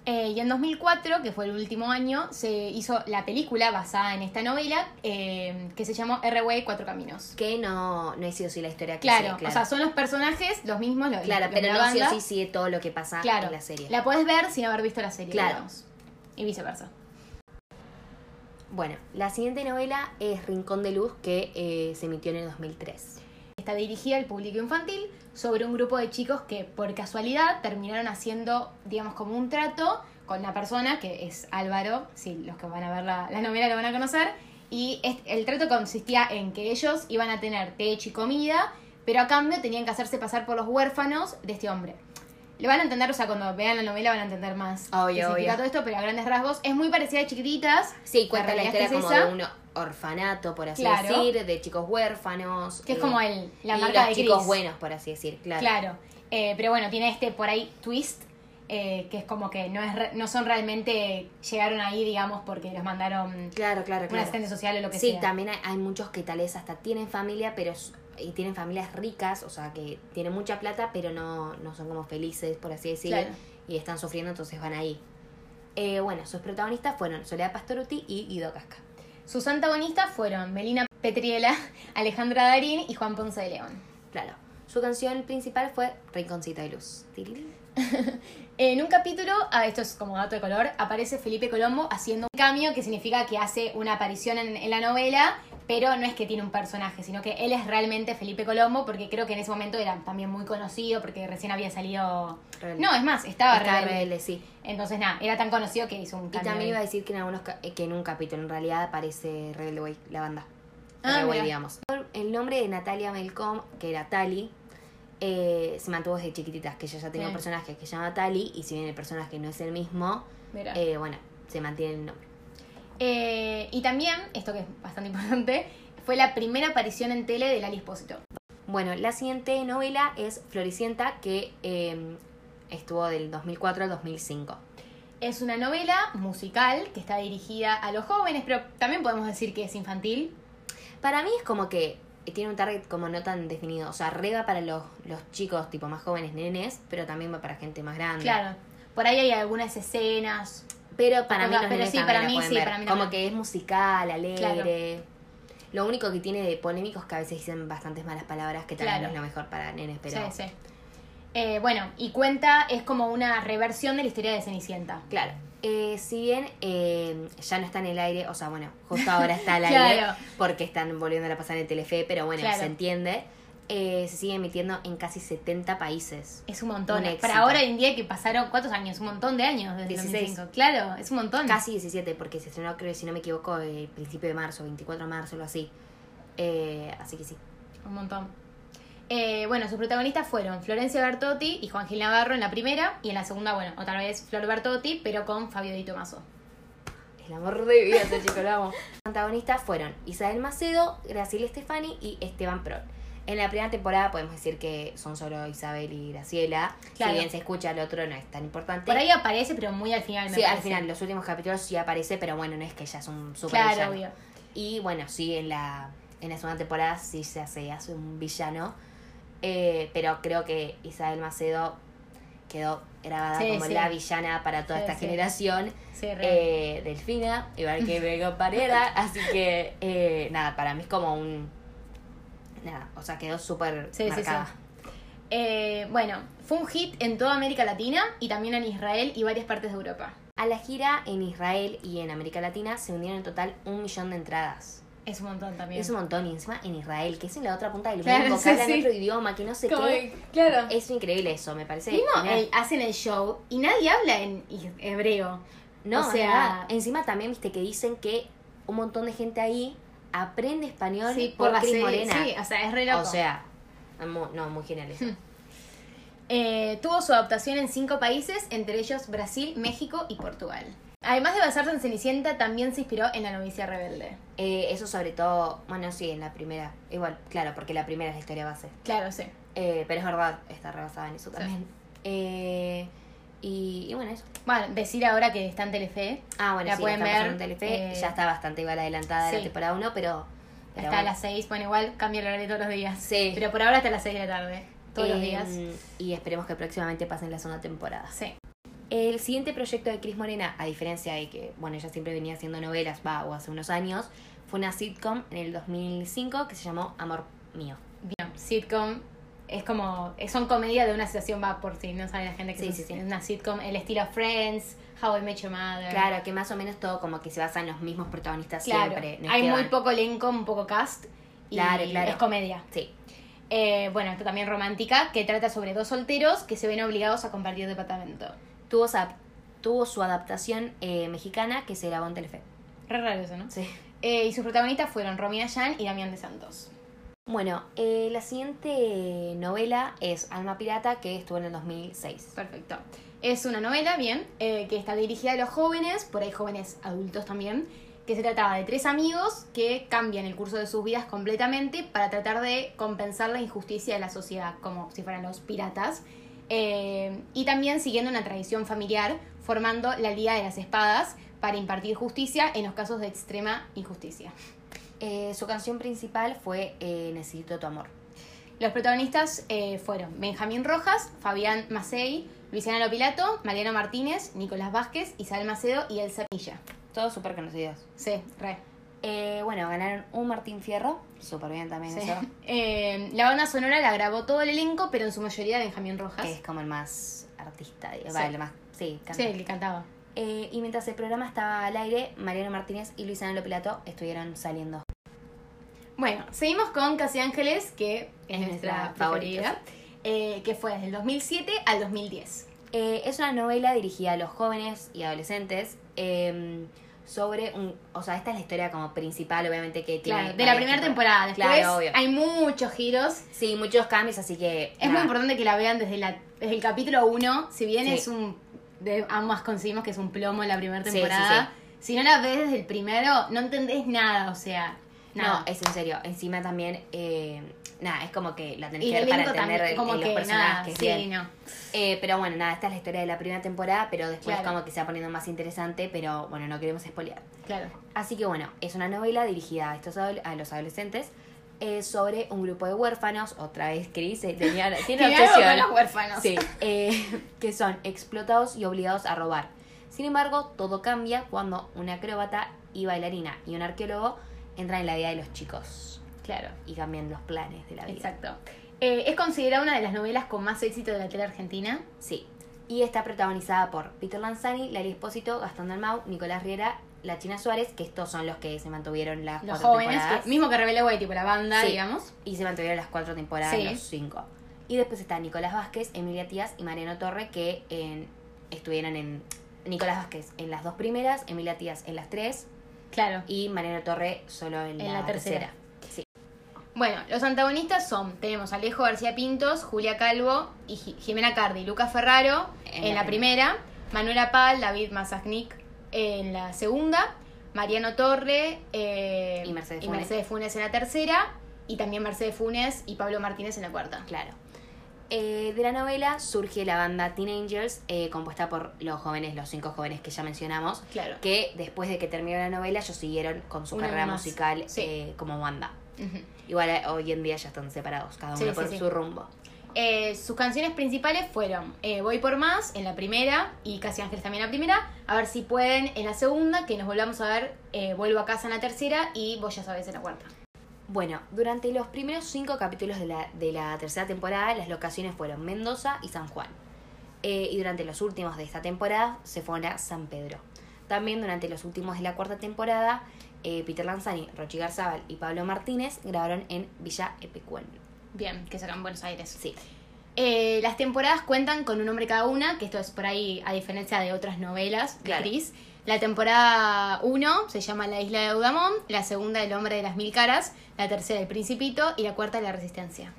[SPEAKER 2] Eh, y en 2004, que fue el último año, se hizo la película basada en esta novela eh, que se llamó R-Way Cuatro Caminos.
[SPEAKER 1] Que no, no he sido así la historia que
[SPEAKER 2] Claro, o sea, son los personajes los mismos, los,
[SPEAKER 1] Claro,
[SPEAKER 2] los
[SPEAKER 1] pero no sí
[SPEAKER 2] banda.
[SPEAKER 1] sí sigue todo lo que pasa
[SPEAKER 2] claro,
[SPEAKER 1] en la serie.
[SPEAKER 2] La podés ver sin haber visto la serie,
[SPEAKER 1] Claro.
[SPEAKER 2] digamos. Y viceversa.
[SPEAKER 1] Bueno, la siguiente novela es Rincón de Luz, que eh, se emitió en el 2003.
[SPEAKER 2] Está dirigida al público infantil sobre un grupo de chicos que por casualidad terminaron haciendo, digamos, como un trato con una persona que es Álvaro, si los que van a ver la, la novela lo van a conocer, y el trato consistía en que ellos iban a tener techo y comida, pero a cambio tenían que hacerse pasar por los huérfanos de este hombre. Lo van a entender, o sea, cuando vean la novela van a entender más
[SPEAKER 1] Obvio,
[SPEAKER 2] significa
[SPEAKER 1] obvio.
[SPEAKER 2] todo esto, pero a grandes rasgos es muy parecida a Chiquititas.
[SPEAKER 1] Sí, cuenta la historia
[SPEAKER 2] es
[SPEAKER 1] como
[SPEAKER 2] esa.
[SPEAKER 1] de un orfanato, por así
[SPEAKER 2] Claro.
[SPEAKER 1] decir, de chicos huérfanos.
[SPEAKER 2] Que es
[SPEAKER 1] eh,
[SPEAKER 2] como el, la
[SPEAKER 1] y
[SPEAKER 2] marca
[SPEAKER 1] los
[SPEAKER 2] de
[SPEAKER 1] chicos
[SPEAKER 2] Chris.
[SPEAKER 1] buenos, por así decir, claro.
[SPEAKER 2] Claro, Eh, pero bueno, tiene este por ahí twist, eh, que es como que no, es re- no son realmente, llegaron ahí, digamos, porque los mandaron
[SPEAKER 1] Claro, claro,
[SPEAKER 2] un
[SPEAKER 1] claro.
[SPEAKER 2] asistente social o lo que
[SPEAKER 1] sí,
[SPEAKER 2] sea.
[SPEAKER 1] también hay, hay muchos que tal vez hasta tienen familia, pero y tienen familias ricas, o sea, que tienen mucha plata, pero no, no son como felices, por así decirlo,
[SPEAKER 2] Claro.
[SPEAKER 1] y están sufriendo, entonces van ahí. Eh, bueno, sus protagonistas fueron Soledad Pastoruti y Guido Casca.
[SPEAKER 2] Sus antagonistas fueron Melina Petriela, Alejandra Darín y Juan Ponce de León.
[SPEAKER 1] Claro. Su canción principal fue Rinconcito de Luz.
[SPEAKER 2] En un capítulo, ah, esto es como dato de color, aparece Felipe Colombo haciendo un cambio que significa que hace una aparición en, en la novela, pero no es que tiene un personaje, sino que él es realmente Felipe Colombo, porque creo que en ese momento era también muy conocido, porque recién había salido...
[SPEAKER 1] Rebelde.
[SPEAKER 2] No, es más, estaba,
[SPEAKER 1] Estaba
[SPEAKER 2] rebelde.
[SPEAKER 1] rebelde, sí.
[SPEAKER 2] Entonces, nada, era tan conocido que hizo un
[SPEAKER 1] Y
[SPEAKER 2] cambio.
[SPEAKER 1] también iba a decir que en algunos ca- que en un capítulo en realidad aparece Rebelde Way, la banda.
[SPEAKER 2] Ah, mira.
[SPEAKER 1] digamos. El nombre de Natalia Melcom, que era Tali, eh, se mantuvo desde chiquititas, que ella ya tenía un personaje que se llama Tali, y si bien el personaje no es el mismo, eh, bueno, se mantiene el nombre.
[SPEAKER 2] Eh, y también, esto que es bastante importante, fue la primera aparición en tele de Lali Espósito.
[SPEAKER 1] Bueno, la siguiente novela es Floricienta, que eh, estuvo del 2004 al 2005.
[SPEAKER 2] Es una novela musical que está dirigida a los jóvenes, pero también podemos decir que es infantil.
[SPEAKER 1] Para mí es como que tiene un target como no tan definido. O sea, re va para los, los chicos tipo más jóvenes, nenes, pero también va para gente más grande.
[SPEAKER 2] Claro. Por ahí hay algunas escenas.
[SPEAKER 1] Pero para mí
[SPEAKER 2] Pero
[SPEAKER 1] los nenes
[SPEAKER 2] sí, para mí sí,
[SPEAKER 1] ver.
[SPEAKER 2] para mí
[SPEAKER 1] Como que es musical, alegre. Lo único que tiene de polémico es que a veces dicen bastantes malas palabras, que también
[SPEAKER 2] Claro.
[SPEAKER 1] no es lo mejor para nenes, pero...
[SPEAKER 2] Sí, sí. Eh, bueno, y cuenta, es como una reversión de la historia de Cenicienta.
[SPEAKER 1] Claro. Eh, si bien eh, ya no está en el aire, o sea, bueno, justo ahora está al aire
[SPEAKER 2] Claro.
[SPEAKER 1] porque están volviendo a pasar en Telefe, pero bueno,
[SPEAKER 2] Claro.
[SPEAKER 1] se entiende. Eh, se sigue emitiendo en casi 70 países.
[SPEAKER 2] Es un montón.
[SPEAKER 1] Un.
[SPEAKER 2] Para ahora en día que pasaron, ¿cuántos años? Un montón de años desde
[SPEAKER 1] 16.
[SPEAKER 2] 2005. Claro, es un montón.
[SPEAKER 1] Casi 17, porque se estrenó, creo, si no me equivoco, el principio de marzo, 24 de marzo, algo así. Eh, así que sí.
[SPEAKER 2] Un montón. Eh, bueno, sus protagonistas fueron Florencia Bertotti y Juan Gil Navarro en la primera, y en la segunda, bueno, otra vez Flor Bertotti, pero con Fabio Di Tomaso.
[SPEAKER 1] El amor de vida, ese chico, lo amo. Los protagonistas fueron Isabel Macedo, Graciela Stefani y Esteban Prol. En la primera temporada podemos decir que son solo Isabel y Graciela.
[SPEAKER 2] Claro.
[SPEAKER 1] Si bien se escucha, el otro no es tan importante.
[SPEAKER 2] Por ahí aparece, pero muy al final. me
[SPEAKER 1] Sí, al final, los últimos capítulos sí aparece, pero bueno, no es que ella es un super
[SPEAKER 2] Claro,
[SPEAKER 1] villano.
[SPEAKER 2] obvio.
[SPEAKER 1] Y bueno, sí, en la, en la segunda temporada sí se hace, hace un villano. Eh, pero creo que Isabel Macedo quedó grabada
[SPEAKER 2] Sí,
[SPEAKER 1] como
[SPEAKER 2] sí.
[SPEAKER 1] la villana para toda
[SPEAKER 2] Sí,
[SPEAKER 1] esta generación. Eh, Delfina, igual que Vega Parera. así que, eh, nada, para mí es como un. Nada, o sea, quedó súper marcada.
[SPEAKER 2] Eh, bueno, fue un hit en toda América Latina y también en Israel y varias partes de Europa.
[SPEAKER 1] A la gira en Israel y en América Latina se vendieron en total un millón de entradas.
[SPEAKER 2] Es un montón también.
[SPEAKER 1] Es un montón, y encima en Israel, que es en la otra punta del
[SPEAKER 2] Claro,
[SPEAKER 1] mundo,
[SPEAKER 2] sí,
[SPEAKER 1] que hablan
[SPEAKER 2] sí.
[SPEAKER 1] otro idioma, que no sé
[SPEAKER 2] Como
[SPEAKER 1] qué.
[SPEAKER 2] claro.
[SPEAKER 1] Es increíble eso, me parece.
[SPEAKER 2] Mismo el- hacen el show y nadie habla en he- hebreo.
[SPEAKER 1] No,
[SPEAKER 2] o sea-
[SPEAKER 1] encima también viste que dicen que un montón de gente ahí aprende español
[SPEAKER 2] Sí,
[SPEAKER 1] por,
[SPEAKER 2] la
[SPEAKER 1] Cris. Morena.
[SPEAKER 2] Sí, o sea, es re loco.
[SPEAKER 1] o sea, no, muy genial eso.
[SPEAKER 2] Eh, tuvo su adaptación en cinco países, entre ellos Brasil, México y Portugal. Además de basarse en Cenicienta, también se inspiró en La novicia rebelde.
[SPEAKER 1] Eh, eso sobre todo, bueno, sí, en la primera. Igual, claro, porque la primera es la historia base.
[SPEAKER 2] Claro, sí.
[SPEAKER 1] Eh, pero es verdad, está rebasada en eso también. Eh, y, y bueno, eso.
[SPEAKER 2] Bueno, decir ahora que está en Telefe.
[SPEAKER 1] Ah, bueno,
[SPEAKER 2] La
[SPEAKER 1] sí,
[SPEAKER 2] pueden ver,
[SPEAKER 1] en Telefe.
[SPEAKER 2] eh,
[SPEAKER 1] ya está bastante igual adelantada de
[SPEAKER 2] sí.
[SPEAKER 1] la temporada 1, pero... pero
[SPEAKER 2] está a las 6, bueno, igual cambia el horario todos los días.
[SPEAKER 1] Sí.
[SPEAKER 2] Pero por ahora está a las 6 de la tarde, todos los
[SPEAKER 1] Eh,
[SPEAKER 2] días.
[SPEAKER 1] Y esperemos que próximamente pasen la segunda temporada.
[SPEAKER 2] Sí.
[SPEAKER 1] El siguiente proyecto de Cris Morena, a diferencia de que, bueno, ella siempre venía haciendo novelas, va, o hace unos años, fue una sitcom en el 2005 que se llamó Amor Mío.
[SPEAKER 2] Bien, sitcom es como, son comedias de una situación, va por si no sabe la gente que
[SPEAKER 1] Sí,
[SPEAKER 2] es
[SPEAKER 1] sí, sí.
[SPEAKER 2] una sitcom, el estilo Friends, How I Met Your Mother.
[SPEAKER 1] Claro, que más o menos todo como que se basa en los mismos protagonistas
[SPEAKER 2] Claro.
[SPEAKER 1] siempre. no
[SPEAKER 2] Hay muy poco elenco, un poco cast. Y
[SPEAKER 1] Claro, claro.
[SPEAKER 2] es comedia.
[SPEAKER 1] Sí.
[SPEAKER 2] Eh, bueno, esto también romántica, que trata sobre dos solteros que se ven obligados a compartir departamento.
[SPEAKER 1] Tuvo, su adaptación eh, mexicana que se grabó en Telefe.
[SPEAKER 2] Re raro eso, ¿no?
[SPEAKER 1] Sí.
[SPEAKER 2] Eh, y sus protagonistas fueron Romina Yan y Damián de Santos.
[SPEAKER 1] Bueno, eh, la siguiente novela es Alma Pirata, que estuvo en el 2006.
[SPEAKER 2] Perfecto. Es una novela, bien, eh, que está dirigida a los jóvenes, por ahí jóvenes adultos también, que se trataba de tres amigos que cambian el curso de sus vidas completamente para tratar de compensar la injusticia de la sociedad, como si fueran los piratas. Eh, y también siguiendo una tradición familiar, formando la Liga de las Espadas para impartir justicia en los casos de extrema injusticia.
[SPEAKER 1] Eh, su canción principal fue eh, Necesito tu amor.
[SPEAKER 2] Los protagonistas fueron Benjamín Rojas, Fabián Macei, Luciana Lopilato, Mariano Martínez, Nicolás Vázquez, Isabel Macedo y Elsa Milla.
[SPEAKER 1] Todos súper conocidos.
[SPEAKER 2] Sí, re.
[SPEAKER 1] Eh, bueno, ganaron un Martín Fierro. Súper bien también
[SPEAKER 2] Sí.
[SPEAKER 1] eso.
[SPEAKER 2] Eh, la banda sonora la grabó todo el elenco, pero en su mayoría Benjamín Rojas.
[SPEAKER 1] Que es como el más artista. digo,
[SPEAKER 2] Sí.
[SPEAKER 1] el más, sí, canta.
[SPEAKER 2] Sí, le cantaba.
[SPEAKER 1] Eh, y mientras el programa estaba al aire, Mariano Martínez y Luisana Lopilato estuvieron saliendo.
[SPEAKER 2] Bueno, seguimos con Casi Ángeles, que es,
[SPEAKER 1] Es
[SPEAKER 2] nuestra favorita, que fue desde el 2007 al 2010.
[SPEAKER 1] Eh, es una novela dirigida a los jóvenes y adolescentes. Eh, sobre un... O sea, esta es la historia como principal, obviamente, que tiene...
[SPEAKER 2] Claro, de la primera temporada. Después
[SPEAKER 1] Claro, obvio.
[SPEAKER 2] hay muchos giros.
[SPEAKER 1] Sí, muchos cambios, así que...
[SPEAKER 2] Es muy importante que la vean desde, la, desde el capítulo 1. Si bien
[SPEAKER 1] Sí.
[SPEAKER 2] es un. De, ambas coincidimos que es un plomo la primera
[SPEAKER 1] Sí,
[SPEAKER 2] temporada.
[SPEAKER 1] sí,
[SPEAKER 2] Si no la ves desde el primero, no entendés nada. O sea, nada.
[SPEAKER 1] No, es en serio. Encima también... eh, nada, es como que la tenés
[SPEAKER 2] y
[SPEAKER 1] que ver para entender
[SPEAKER 2] también, como
[SPEAKER 1] los
[SPEAKER 2] que nada.
[SPEAKER 1] personajes.
[SPEAKER 2] Sí,
[SPEAKER 1] bien.
[SPEAKER 2] no.
[SPEAKER 1] Eh, pero bueno, nada, esta es la historia de la primera temporada, pero después
[SPEAKER 2] Claro.
[SPEAKER 1] como que se va poniendo más interesante, pero bueno, no queremos spoilear.
[SPEAKER 2] Claro.
[SPEAKER 1] Así que bueno, es una novela dirigida a, estos a los adolescentes eh, sobre un grupo de huérfanos, otra vez Chris eh, tenía, tiene obsesión.
[SPEAKER 2] con los huérfanos.
[SPEAKER 1] Sí, eh, que son explotados y obligados a robar. Sin embargo, todo cambia cuando una acróbata y bailarina y un arqueólogo entran en la vida de los chicos
[SPEAKER 2] Claro.
[SPEAKER 1] y cambian los planes de la vida.
[SPEAKER 2] Exacto. Eh, es considerada una de las novelas con más éxito de la tele argentina.
[SPEAKER 1] Sí. Y está protagonizada por Peter Lanzani, Lali Espósito, Gastón Dalmau, Nicolás Riera, La China Suárez, que estos son los que se mantuvieron las
[SPEAKER 2] Los
[SPEAKER 1] cuatro
[SPEAKER 2] jóvenes,
[SPEAKER 1] temporadas.
[SPEAKER 2] que, mismo que Rebelde Way, tipo la banda,
[SPEAKER 1] Sí.
[SPEAKER 2] digamos.
[SPEAKER 1] Y se mantuvieron las cuatro temporadas,
[SPEAKER 2] Sí.
[SPEAKER 1] los cinco. Y después está Nicolás Vázquez, Emilia Tías y Mariano Torre, que en- estuvieron en... Nicolás Vázquez en las dos primeras, Emilia Tías en las tres
[SPEAKER 2] Claro.
[SPEAKER 1] y Mariano Torre solo en,
[SPEAKER 2] En
[SPEAKER 1] la,
[SPEAKER 2] la tercera.
[SPEAKER 1] tercera. Sí.
[SPEAKER 2] Bueno, los antagonistas son, tenemos a Alejo García Pintos, Julia Calvo y Ji- Jimena Cardi y Lucas Ferraro en,
[SPEAKER 1] En
[SPEAKER 2] la primera, Manuela Pal, David Mazagnik en la segunda, Mariano Torre eh,
[SPEAKER 1] Y Mercedes
[SPEAKER 2] y
[SPEAKER 1] Funes.
[SPEAKER 2] Mercedes Funes en la tercera, y también Mercedes Funes y Pablo Martínez en la cuarta.
[SPEAKER 1] Claro. Eh, de la novela surge la banda Teenagers, eh, compuesta por los jóvenes, los cinco jóvenes que ya mencionamos,
[SPEAKER 2] Claro.
[SPEAKER 1] que después de que terminó la novela ellos siguieron con su carrera musical
[SPEAKER 2] Sí.
[SPEAKER 1] eh, como banda. Igual eh, hoy en día ya están separados, cada uno
[SPEAKER 2] Sí,
[SPEAKER 1] por
[SPEAKER 2] sí.
[SPEAKER 1] su rumbo.
[SPEAKER 2] Eh, sus canciones principales fueron Voy por más en la primera y Casi Ángeles también en la primera. A ver si pueden en la segunda, que nos volvamos a ver Vuelvo a casa en la tercera y Vos ya sabes en la cuarta.
[SPEAKER 1] Bueno, durante los primeros cinco capítulos de la, de la tercera temporada, las locaciones fueron Mendoza y San Juan. Eh, y durante los últimos de esta temporada se fueron a San Pedro. También durante los últimos de la cuarta temporada, eh, Peter Lanzani, Rochi Garzábal y Pablo Martínez grabaron en Villa Epecuén.
[SPEAKER 2] Bien, que sacan Buenos Aires.
[SPEAKER 1] Sí,
[SPEAKER 2] Eh, las temporadas cuentan con un nombre cada una, que esto es por ahí a diferencia de otras novelas de
[SPEAKER 1] Claro.
[SPEAKER 2] Cris. La temporada 1 se llama La isla de Eudamón, la segunda El hombre de las mil caras, la tercera El principito y la cuarta La resistencia.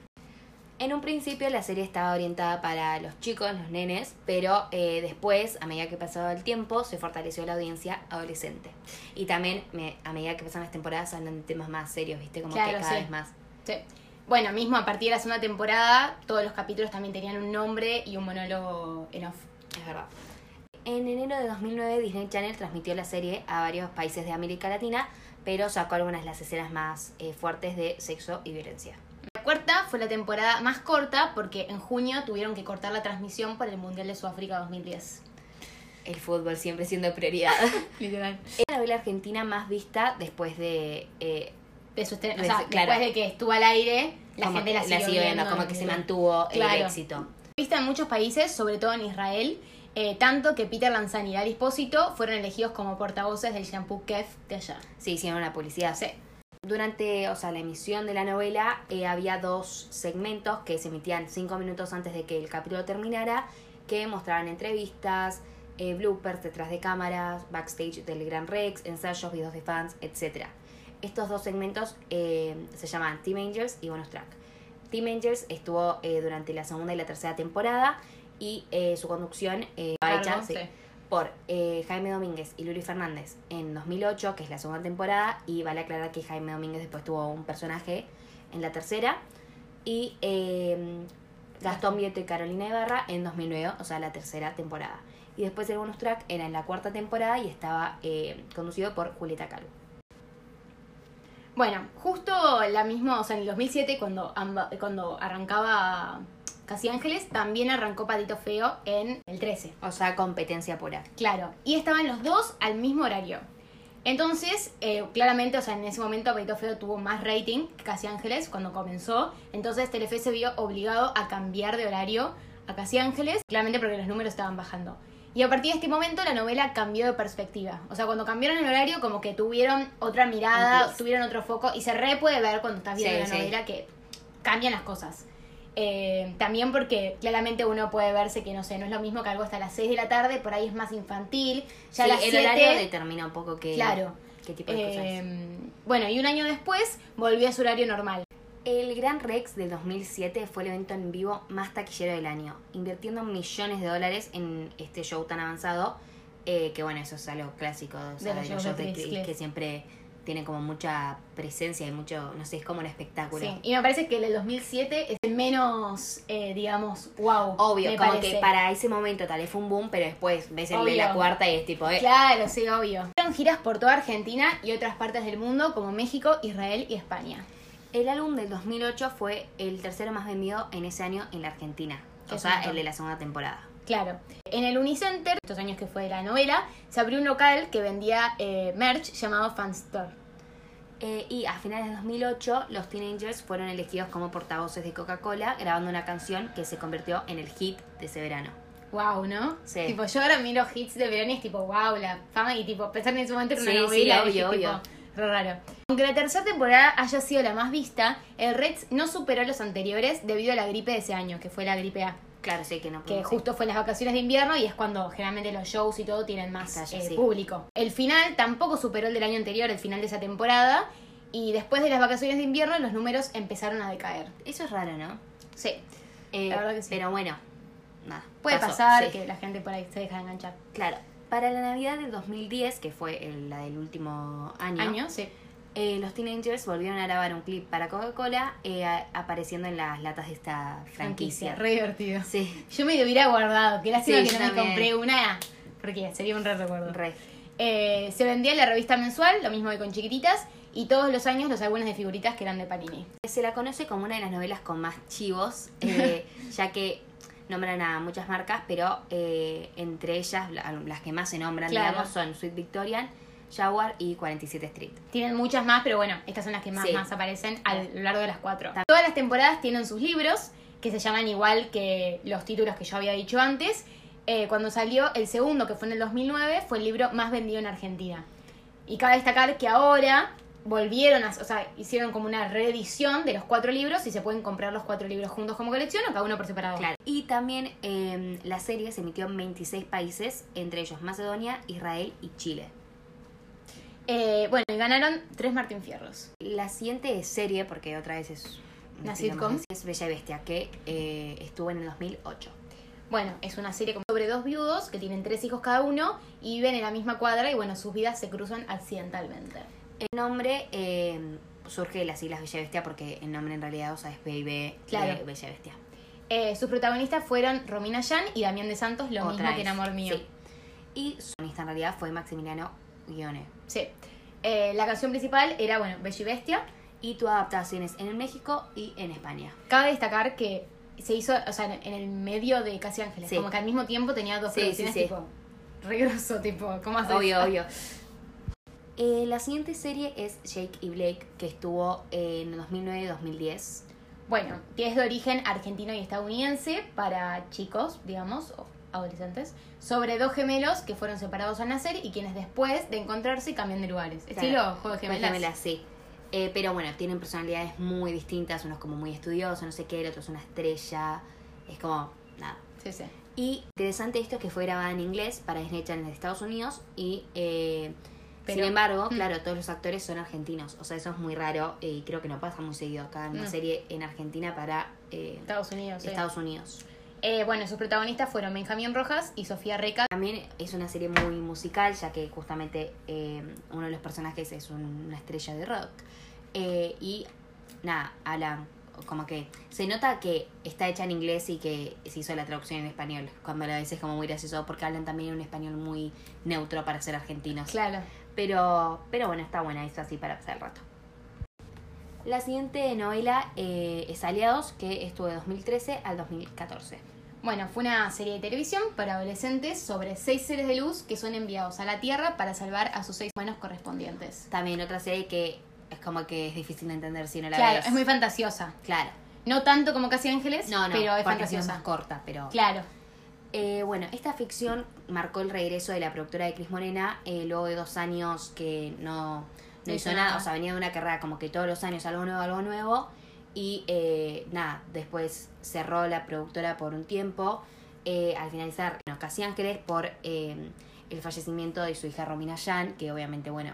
[SPEAKER 1] En un principio la serie estaba orientada para los chicos, los nenes, pero eh, después, a medida que pasaba el tiempo, se fortaleció la audiencia adolescente. Y también, me- a medida que pasan las temporadas, hablan de temas más serios, ¿viste? Como
[SPEAKER 2] Claro,
[SPEAKER 1] que cada
[SPEAKER 2] sí.
[SPEAKER 1] vez más.
[SPEAKER 2] Sí. Bueno, mismo a partir de la segunda temporada, todos los capítulos también tenían un nombre y un monólogo en off.
[SPEAKER 1] Es verdad. En enero de 2009, Disney Channel transmitió la serie a varios países de América Latina, pero sacó algunas de las escenas más eh, fuertes de sexo y violencia.
[SPEAKER 2] La cuarta fue la temporada más corta porque en junio tuvieron que cortar la transmisión por el Mundial de Sudáfrica 2010.
[SPEAKER 1] El fútbol siempre siendo prioridad.
[SPEAKER 2] Literal.
[SPEAKER 1] es la novela argentina más vista después de... eh,
[SPEAKER 2] De su estreno- o
[SPEAKER 1] De
[SPEAKER 2] sea,
[SPEAKER 1] su- claro.
[SPEAKER 2] después de que estuvo al aire, la
[SPEAKER 1] como
[SPEAKER 2] gente la siguió, viendo,
[SPEAKER 1] como que se mantuvo el
[SPEAKER 2] Claro.
[SPEAKER 1] éxito.
[SPEAKER 2] Vista en muchos países, sobre todo en Israel, eh, tanto que Peter Lanzani y Dari Espósito fueron elegidos como portavoces del shampoo Kef de allá.
[SPEAKER 1] Sí, hicieron una publicidad.
[SPEAKER 2] Sí.
[SPEAKER 1] Durante, o sea, la emisión de la novela eh, había dos segmentos que se emitían cinco minutos antes de que el capítulo terminara, que mostraban entrevistas, eh, bloopers detrás de cámaras, backstage del Gran Rex, ensayos, videos de fans, etc. Estos dos segmentos eh, se llaman Team Angels y Bonus Track. Team Angels estuvo durante la segunda y la tercera temporada y eh, su conducción eh, hecha, sí, por eh, Jaime Domínguez y Luli Fernández en 2008, que es la segunda temporada, y vale aclarar que Jaime Domínguez después tuvo un personaje en la tercera, y eh, Gastón Vieto y Carolina Ibarra en 2009, o sea, la tercera temporada. Y después el bonus track era en la cuarta temporada y estaba eh, conducido por Julieta Calvo.
[SPEAKER 2] Bueno, justo la misma, o sea, en el 2007, cuando, cuando arrancaba Casi Ángeles, también arrancó Patito Feo en el 13.
[SPEAKER 1] O sea, competencia pura.
[SPEAKER 2] Claro, y estaban los dos al mismo horario. Entonces, eh, claramente, o sea, en ese momento Patito Feo tuvo más rating que Casi Ángeles cuando comenzó. Entonces Telefe se vio obligado a cambiar de horario a Casi Ángeles, claramente porque los números estaban bajando. Y a partir de este momento la novela cambió de perspectiva. O sea, cuando cambiaron el horario, como que tuvieron otra mirada, tuvieron otro foco. Y se re puede ver cuando estás viendo
[SPEAKER 1] Sí,
[SPEAKER 2] la
[SPEAKER 1] sí.
[SPEAKER 2] novela que cambian las cosas. Eh, también porque claramente uno puede verse que, no sé, no es lo mismo que algo hasta las 6 de la tarde, por ahí es más infantil. Ya
[SPEAKER 1] Sí,
[SPEAKER 2] a las
[SPEAKER 1] el
[SPEAKER 2] 7,
[SPEAKER 1] horario determina un poco qué,
[SPEAKER 2] Claro.
[SPEAKER 1] qué tipo de cosas.
[SPEAKER 2] eh, bueno, y un año después volvió a su horario normal.
[SPEAKER 1] El Gran Rex del 2007 fue el evento en vivo más taquillero del año, invirtiendo millones de dólares en este show tan avanzado, eh, que bueno, eso es algo clásico o sea,
[SPEAKER 2] De los
[SPEAKER 1] de los
[SPEAKER 2] shows de Cliff.
[SPEAKER 1] que siempre tienen como mucha presencia y mucho, no sé, es como un espectáculo.
[SPEAKER 2] Sí, y me parece que el del 2007 es el menos, eh, digamos, wow.
[SPEAKER 1] Obvio,
[SPEAKER 2] me
[SPEAKER 1] como
[SPEAKER 2] parece.
[SPEAKER 1] que para ese momento tal vez fue un boom, pero después ves el de la cuarta y es tipo, eh,
[SPEAKER 2] Claro, sí, obvio. Fueron giras por toda Argentina y otras partes del mundo como México, Israel y España.
[SPEAKER 1] El álbum del 2008 fue el tercero más vendido en ese año en la Argentina. O sea, el de la segunda temporada.
[SPEAKER 2] Claro. En el Unicenter, estos años que fue de la novela, se abrió un local que vendía eh, merch llamado Fan Store.
[SPEAKER 1] Eh, y a finales de 2008, los Teenagers fueron elegidos como portavoces de Coca-Cola, grabando una canción que se convirtió en el hit de ese verano.
[SPEAKER 2] Wow, ¿no?
[SPEAKER 1] Sí.
[SPEAKER 2] Tipo, yo ahora miro hits de verano y es tipo, wow, la fama y tipo, pensar en ese momento en una
[SPEAKER 1] Sí, sí,
[SPEAKER 2] novela
[SPEAKER 1] obvio,
[SPEAKER 2] es
[SPEAKER 1] obvio.
[SPEAKER 2] tipo, re raro. Aunque la tercera temporada haya sido la más vista, el Reds no superó a los anteriores debido a la gripe de ese año, que fue la gripe A.
[SPEAKER 1] Claro, sí, que no
[SPEAKER 2] que justo fue en las vacaciones de invierno y es cuando generalmente los shows y todo tienen más eh,
[SPEAKER 1] sí.
[SPEAKER 2] público. El final tampoco superó el del año anterior, el final de esa temporada, y después de las vacaciones de invierno los números empezaron a decaer.
[SPEAKER 1] Eso es raro, ¿no?
[SPEAKER 2] Sí,
[SPEAKER 1] Eh,
[SPEAKER 2] La verdad que sí.
[SPEAKER 1] Pero bueno, nada.
[SPEAKER 2] puede
[SPEAKER 1] pasó,
[SPEAKER 2] pasar
[SPEAKER 1] sí.
[SPEAKER 2] que la gente por ahí se deja de enganchar.
[SPEAKER 1] Claro. Para la Navidad del 2010, que fue el- la del último año,
[SPEAKER 2] ¿Año? Sí.
[SPEAKER 1] Eh, los Teenagers volvieron a grabar un clip para Coca-Cola eh, apareciendo en las latas de esta franquicia.
[SPEAKER 2] Re divertido.
[SPEAKER 1] Sí,
[SPEAKER 2] Yo me lo hubiera guardado, que lástima
[SPEAKER 1] Sí,
[SPEAKER 2] que no me
[SPEAKER 1] también.
[SPEAKER 2] compré una, porque sería un re recuerdo.
[SPEAKER 1] re.
[SPEAKER 2] Eh, se vendía en la revista mensual, lo mismo que con chiquititas, y todos los años los álbumes de figuritas que eran de Panini.
[SPEAKER 1] Se la conoce como una de las novelas con más chivos, eh, ya que nombran a muchas marcas, pero eh, entre ellas, la- las que más se nombran,
[SPEAKER 2] Claro.
[SPEAKER 1] digamos, son Sweet Victorian, Jaguar y 47 Street.
[SPEAKER 2] Tienen muchas más, pero bueno, estas son las que más,
[SPEAKER 1] Sí.
[SPEAKER 2] más aparecen a lo largo de las cuatro. Todas las temporadas tienen sus libros, que se llaman igual que los títulos que yo había dicho antes. Eh, cuando salió el segundo, que fue en el 2009, fue el libro más vendido en Argentina. Y cabe destacar que ahora volvieron a, o sea, hicieron como una reedición de los cuatro libros y se pueden comprar los cuatro libros juntos como colección o cada uno por separado.
[SPEAKER 1] Claro. Y también eh, la serie se emitió en 26 países, entre ellos Macedonia, Israel y Chile.
[SPEAKER 2] Eh, bueno, y ganaron tres Martín Fierros.
[SPEAKER 1] La siguiente serie, porque otra vez es
[SPEAKER 2] Una sitcom.
[SPEAKER 1] es Bella y Bestia, que eh, estuvo en el 2008.
[SPEAKER 2] Bueno, es una serie sobre dos viudos que tienen tres hijos cada uno y viven en la misma cuadra y bueno, sus vidas se cruzan accidentalmente.
[SPEAKER 1] El nombre eh, surge de las siglas Bella y Bestia porque el nombre en realidad, o sea, es B&B
[SPEAKER 2] Claro.
[SPEAKER 1] de Bella y Bestia.
[SPEAKER 2] Eh, sus protagonistas fueron Romina Yan y Damián de Santos, lo
[SPEAKER 1] Otra
[SPEAKER 2] mismo que en Amor Mío.
[SPEAKER 1] sí. Y su protagonista en realidad fue Maximiliano Guione.
[SPEAKER 2] Sí. Eh, la canción principal era, bueno, Bella y Bestia.
[SPEAKER 1] Y tuvo adaptaciones en México y en España.
[SPEAKER 2] Cabe destacar que se hizo, o sea, en el medio de Casi Ángeles.
[SPEAKER 1] Sí.
[SPEAKER 2] Como que al mismo tiempo tenía dos
[SPEAKER 1] Sí,
[SPEAKER 2] producciones
[SPEAKER 1] sí, sí.
[SPEAKER 2] tipo re grosso, tipo, ¿cómo haces?
[SPEAKER 1] Obvio, obvio. Eh, la siguiente serie es Jake y Blake, que estuvo en 2009 y 2010.
[SPEAKER 2] Bueno, que es de origen argentino y estadounidense para chicos, digamos, adolescentes, sobre dos gemelos que fueron separados al nacer y quienes después de encontrarse cambian de lugares. Estilo juego de
[SPEAKER 1] Juego
[SPEAKER 2] gemelas.
[SPEAKER 1] sí. Eh, pero bueno, tienen personalidades muy distintas. Uno es como muy estudioso, no sé qué, el otro es una estrella. Es como, nada.
[SPEAKER 2] Sí, sí.
[SPEAKER 1] Y interesante esto es que fue grabada en inglés para Disney Channel de Estados Unidos y eh,
[SPEAKER 2] Pero-
[SPEAKER 1] sin embargo,
[SPEAKER 2] Mm.
[SPEAKER 1] claro, todos los actores son argentinos. O sea, eso es muy raro y creo que no pasa muy seguido acá en una
[SPEAKER 2] No.
[SPEAKER 1] serie en Argentina para eh,
[SPEAKER 2] Estados Unidos. sí.
[SPEAKER 1] Estados Unidos.
[SPEAKER 2] Eh, bueno, sus protagonistas fueron Benjamín Rojas y Sofía Reca.
[SPEAKER 1] También es una serie muy musical, ya que justamente eh, uno de los personajes es un- una estrella de rock. Eh, y nada, hablan como que se nota que está hecha en inglés y que se hizo la traducción en español. Cuando a veces es como muy gracioso porque hablan también un español muy neutro para ser argentinos.
[SPEAKER 2] Claro.
[SPEAKER 1] Pero, pero bueno, está buena, es así para pasar el rato. La siguiente novela eh, es Aliados, que estuvo de 2013 al 2014.
[SPEAKER 2] Bueno, fue una serie de televisión para adolescentes sobre seis seres de luz que son enviados a la Tierra para salvar a sus seis humanos correspondientes.
[SPEAKER 1] También otra serie que es como que es difícil de entender si no la
[SPEAKER 2] Claro,
[SPEAKER 1] ves.
[SPEAKER 2] es muy fantasiosa.
[SPEAKER 1] Claro.
[SPEAKER 2] No tanto como Casi Ángeles,
[SPEAKER 1] No, no,
[SPEAKER 2] pero es
[SPEAKER 1] porque es más
[SPEAKER 2] fantasiosa.
[SPEAKER 1] corta, pero...
[SPEAKER 2] Claro.
[SPEAKER 1] Eh, bueno, esta ficción marcó el regreso de la productora de Cris Morena eh, luego de dos años que no, no hizo nada. O sea, venía de una carrera como que todos los años algo nuevo, algo nuevo. Y eh, nada, después cerró la productora por un tiempo. eh, al finalizar bueno, Casi Ángeles por eh, el fallecimiento de su hija Romina Yan, que obviamente, bueno,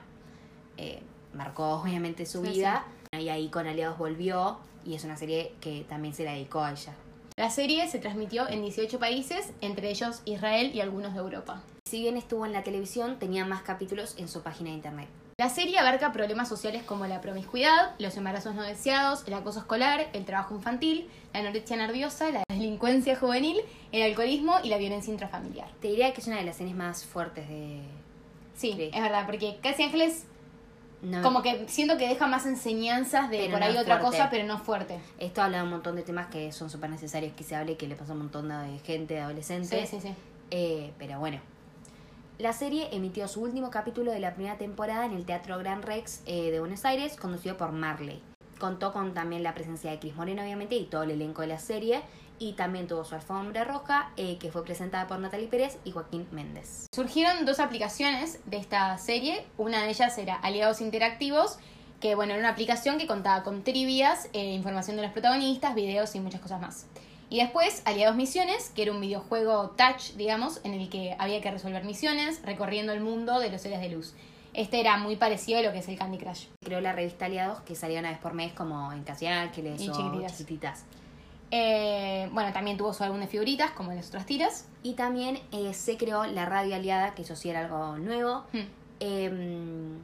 [SPEAKER 1] eh, marcó obviamente su
[SPEAKER 2] Sí,
[SPEAKER 1] vida. Y ahí con Aliados volvió y es una serie que también se la dedicó a ella.
[SPEAKER 2] La serie se transmitió en 18 países, entre ellos Israel y algunos de Europa.
[SPEAKER 1] Si bien estuvo en la televisión, tenía más capítulos en su página de internet.
[SPEAKER 2] La serie abarca problemas sociales como la promiscuidad, los embarazos no deseados, el acoso escolar, el trabajo infantil, la anorexia nerviosa, la delincuencia juvenil, el alcoholismo y la violencia intrafamiliar.
[SPEAKER 1] Te diría que es una de las series más fuertes de...
[SPEAKER 2] Sí,
[SPEAKER 1] Sí.
[SPEAKER 2] es verdad, porque Casi Ángeles
[SPEAKER 1] No,
[SPEAKER 2] como que siento que deja más enseñanzas de
[SPEAKER 1] Pero
[SPEAKER 2] por ahí otra
[SPEAKER 1] fuerte.
[SPEAKER 2] cosa, pero no fuerte.
[SPEAKER 1] Esto habla de un montón de temas que son súper necesarios que se hable, que le pasa a un montón de gente, de
[SPEAKER 2] Sí,
[SPEAKER 1] adolescentes.
[SPEAKER 2] sí, sí.
[SPEAKER 1] Eh, pero bueno. La serie emitió su último capítulo de la primera temporada en el Teatro Gran Rex eh, de Buenos Aires, conducido por Marley. Contó con también la presencia de Cris Moreno, obviamente, y todo el elenco de la serie. Y también tuvo su alfombra roja, eh, que fue presentada por Natalie Pérez y Joaquín Méndez.
[SPEAKER 2] Surgieron dos aplicaciones de esta serie. Una de ellas era Aliados Interactivos, que bueno, era una aplicación que contaba con trivias, eh, información de los protagonistas, videos y muchas cosas más. Y después Aliados Misiones, que era un videojuego touch, digamos, en el que había que resolver misiones recorriendo el mundo de los seres de luz. Este era muy parecido a lo que es el Candy Crush.
[SPEAKER 1] Creó la revista Aliados, que salía una vez por mes, como en Casi Ángeles
[SPEAKER 2] Y
[SPEAKER 1] o
[SPEAKER 2] Chiquititas.
[SPEAKER 1] Chiquititas.
[SPEAKER 2] Eh, bueno, también tuvo su álbum de figuritas, como en las otras tiras.
[SPEAKER 1] Y también eh, se creó la radio aliada, que eso sí era algo nuevo,
[SPEAKER 2] Hmm.
[SPEAKER 1] em,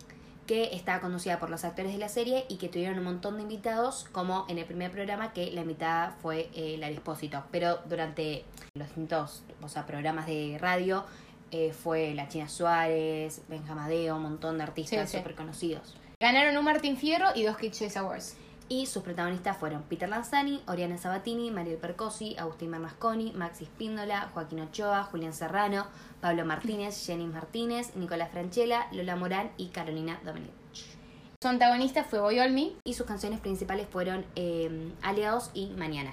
[SPEAKER 1] que estaba conducida por los actores de la serie y que tuvieron un montón de invitados, como en el primer programa que la invitada fue eh, Lara Espósito. Pero durante los distintos o sea, programas de radio eh, fue la China Suárez, Benjamadeo, un montón de artistas
[SPEAKER 2] Sí, sí.
[SPEAKER 1] súper conocidos.
[SPEAKER 2] Ganaron un Martín Fierro y dos Choice Awards.
[SPEAKER 1] Y sus protagonistas fueron Peter Lanzani, Oriana Sabatini, Mariel Percosi, Agustín Bernasconi, Maxi Spíndola, Joaquín Ochoa, Julián Serrano, Pablo Martínez, Jenny Martínez, Nicolás Franchella, Lola Morán y Carolina Dominic.
[SPEAKER 2] Su antagonista fue Boy Olmi.
[SPEAKER 1] Y sus canciones principales fueron eh, Aliados y Mañana.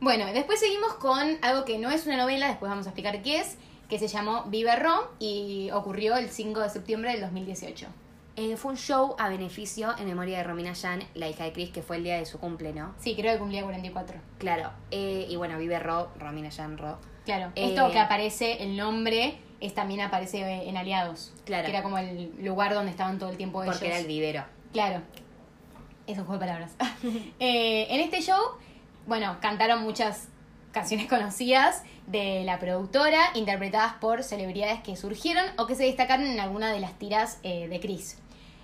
[SPEAKER 2] Bueno, después seguimos con algo que no es una novela, después vamos a explicar qué es, que se llamó Vive Rom y ocurrió el 5 de septiembre del 2018.
[SPEAKER 1] Eh, fue un show a beneficio en memoria de Romina Yan, la hija de Chris, que fue el día de su cumple, ¿no?
[SPEAKER 2] Sí, creo que cumplía 44.
[SPEAKER 1] Claro. eh, y bueno, vive Ro, Romina Yan Ro.
[SPEAKER 2] Claro,
[SPEAKER 1] Eh,
[SPEAKER 2] esto que aparece, el nombre, es también aparece en Aliados.
[SPEAKER 1] Claro.
[SPEAKER 2] Que era como el lugar donde estaban todo el tiempo ellos.
[SPEAKER 1] Porque era el vivero.
[SPEAKER 2] Claro. Es un juego de palabras. En este show, bueno, cantaron muchas canciones conocidas de la productora, interpretadas por celebridades que surgieron o que se destacaron en alguna de las tiras eh, de Chris.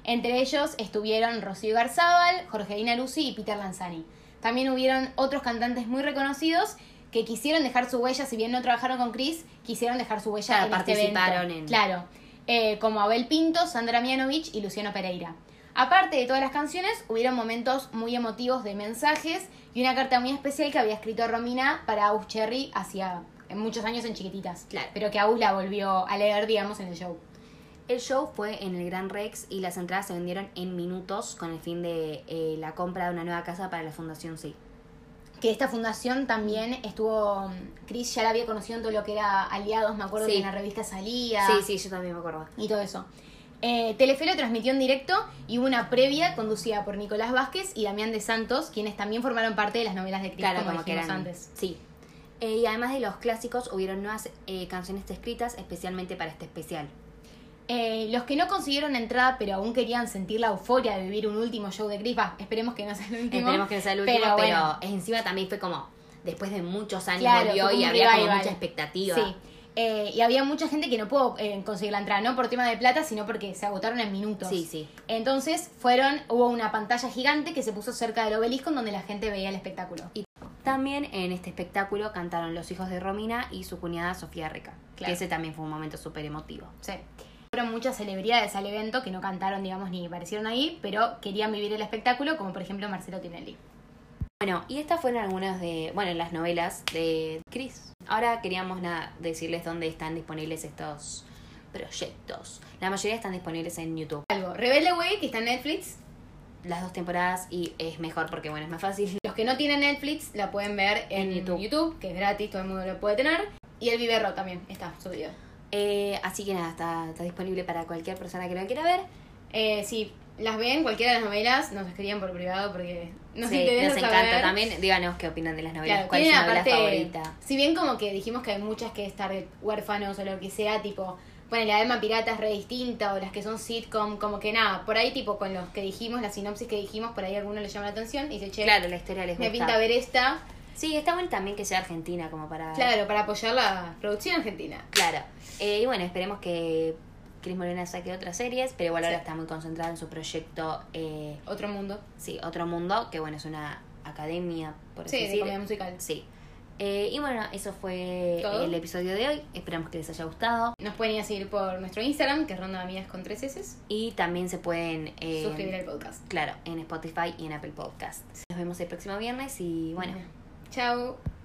[SPEAKER 2] Entre ellos estuvieron Rocío Garzábal, Jorgelina Lucy y Peter Lanzani. También hubieron otros cantantes muy reconocidos que quisieron dejar su huella, si bien no trabajaron con Chris, quisieron dejar su huella
[SPEAKER 1] Claro,
[SPEAKER 2] en este
[SPEAKER 1] participaron
[SPEAKER 2] evento.
[SPEAKER 1] en-
[SPEAKER 2] Claro, eh, como Abel Pinto, Sandra Mianovich y Luciano Pereira. Aparte de todas las canciones, hubieron momentos muy emotivos de mensajes y una carta muy especial que había escrito Romina para Aus Cherry hacía muchos años en chiquititas.
[SPEAKER 1] Claro.
[SPEAKER 2] Pero que Aus la volvió a leer, digamos, en el show.
[SPEAKER 1] El show fue en el Gran Rex y las entradas se vendieron en minutos con el fin de eh, la compra de una nueva casa para la Fundación Sí.
[SPEAKER 2] Que esta fundación también estuvo. Chris ya la había conocido en todo lo que era aliados, me acuerdo
[SPEAKER 1] Sí.
[SPEAKER 2] que en la revista salía.
[SPEAKER 1] Sí, sí, yo también me acuerdo.
[SPEAKER 2] y todo eso. Eh, Telefe lo transmitió en directo y hubo una previa conducida por Nicolás Vázquez y Damián de Santos, quienes también formaron parte de las novelas de Chris,
[SPEAKER 1] Claro,
[SPEAKER 2] como,
[SPEAKER 1] como, que eran
[SPEAKER 2] antes.
[SPEAKER 1] Sí. Eh, y además de los clásicos, hubieron nuevas eh, canciones escritas especialmente para este especial.
[SPEAKER 2] Eh, los que no consiguieron entrada pero aún querían sentir la euforia de vivir un último show de Chris, esperemos que no sea el último.
[SPEAKER 1] Esperemos que no sea el último, pero,
[SPEAKER 2] bueno.
[SPEAKER 1] encima también fue como después de muchos años
[SPEAKER 2] Claro,
[SPEAKER 1] volvió y había como mucha expectativa.
[SPEAKER 2] Sí. Eh, y había mucha gente que no pudo eh, conseguir la entrada, no por tema de plata, sino porque se agotaron en minutos.
[SPEAKER 1] Sí, sí.
[SPEAKER 2] Entonces fueron, hubo una pantalla gigante que se puso cerca del obelisco en donde la gente veía el espectáculo.
[SPEAKER 1] Y también en este espectáculo cantaron los hijos de Romina y su cuñada Sofía Reca.
[SPEAKER 2] Claro.
[SPEAKER 1] Que ese también fue un momento súper emotivo.
[SPEAKER 2] Sí. Fueron muchas celebridades al evento que no cantaron, digamos, ni aparecieron ahí, pero querían vivir el espectáculo, como por ejemplo Marcelo Tinelli.
[SPEAKER 1] Bueno, y estas fueron algunas de, bueno, las novelas de Chris. Ahora queríamos nada, decirles dónde están disponibles estos proyectos. La mayoría están disponibles en YouTube.
[SPEAKER 2] Algo. Rebelde Way, que está en Netflix.
[SPEAKER 1] Las dos temporadas y es mejor porque, bueno, es más fácil.
[SPEAKER 2] Los que no tienen Netflix la pueden ver en,
[SPEAKER 1] En YouTube.
[SPEAKER 2] YouTube. que es gratis, todo el mundo lo puede tener. Y el Viverro también está subido.
[SPEAKER 1] Eh, así que nada, está, está disponible para cualquier persona que lo quiera ver.
[SPEAKER 2] Eh, si las ven, cualquiera de las novelas, nos escriban por privado porque nos
[SPEAKER 1] Sí,
[SPEAKER 2] interesa
[SPEAKER 1] nos encanta
[SPEAKER 2] saber.
[SPEAKER 1] también. Díganos qué opinan de las novelas.
[SPEAKER 2] Claro,
[SPEAKER 1] ¿Cuál es su novela favorita?
[SPEAKER 2] Si bien como que dijimos que hay muchas que estar huérfanos o lo que sea, tipo, bueno, la Alma Pirata es re distinta o las que son sitcom, como que nada, por ahí tipo con los que dijimos, la sinopsis que dijimos, por ahí a alguno le llama la atención y dice, che,
[SPEAKER 1] Claro, la historia les
[SPEAKER 2] me
[SPEAKER 1] gusta.
[SPEAKER 2] pinta ver esta,
[SPEAKER 1] Sí, está bueno también que sea argentina, como para.
[SPEAKER 2] claro, para apoyar la producción argentina.
[SPEAKER 1] Claro. Eh, y bueno, esperemos que Cris Morena saque otras series, pero igual ahora
[SPEAKER 2] Sí.
[SPEAKER 1] está muy concentrada en su proyecto, eh,
[SPEAKER 2] Otro mundo.
[SPEAKER 1] sí, Otro Mundo, que bueno, es una academia, por así
[SPEAKER 2] Sí, de
[SPEAKER 1] decir.
[SPEAKER 2] comedia musical.
[SPEAKER 1] Sí. Eh, y bueno, eso fue
[SPEAKER 2] ¿Todo?
[SPEAKER 1] el episodio de hoy. Esperamos que les haya gustado.
[SPEAKER 2] Nos pueden ir a seguir por nuestro Instagram, que es Ronda de Amigas con tres S.
[SPEAKER 1] Y también se pueden... eh,
[SPEAKER 2] Suscribir al podcast.
[SPEAKER 1] Claro, en Spotify y en Apple Podcast. Nos vemos el próximo viernes y bueno,
[SPEAKER 2] Chao.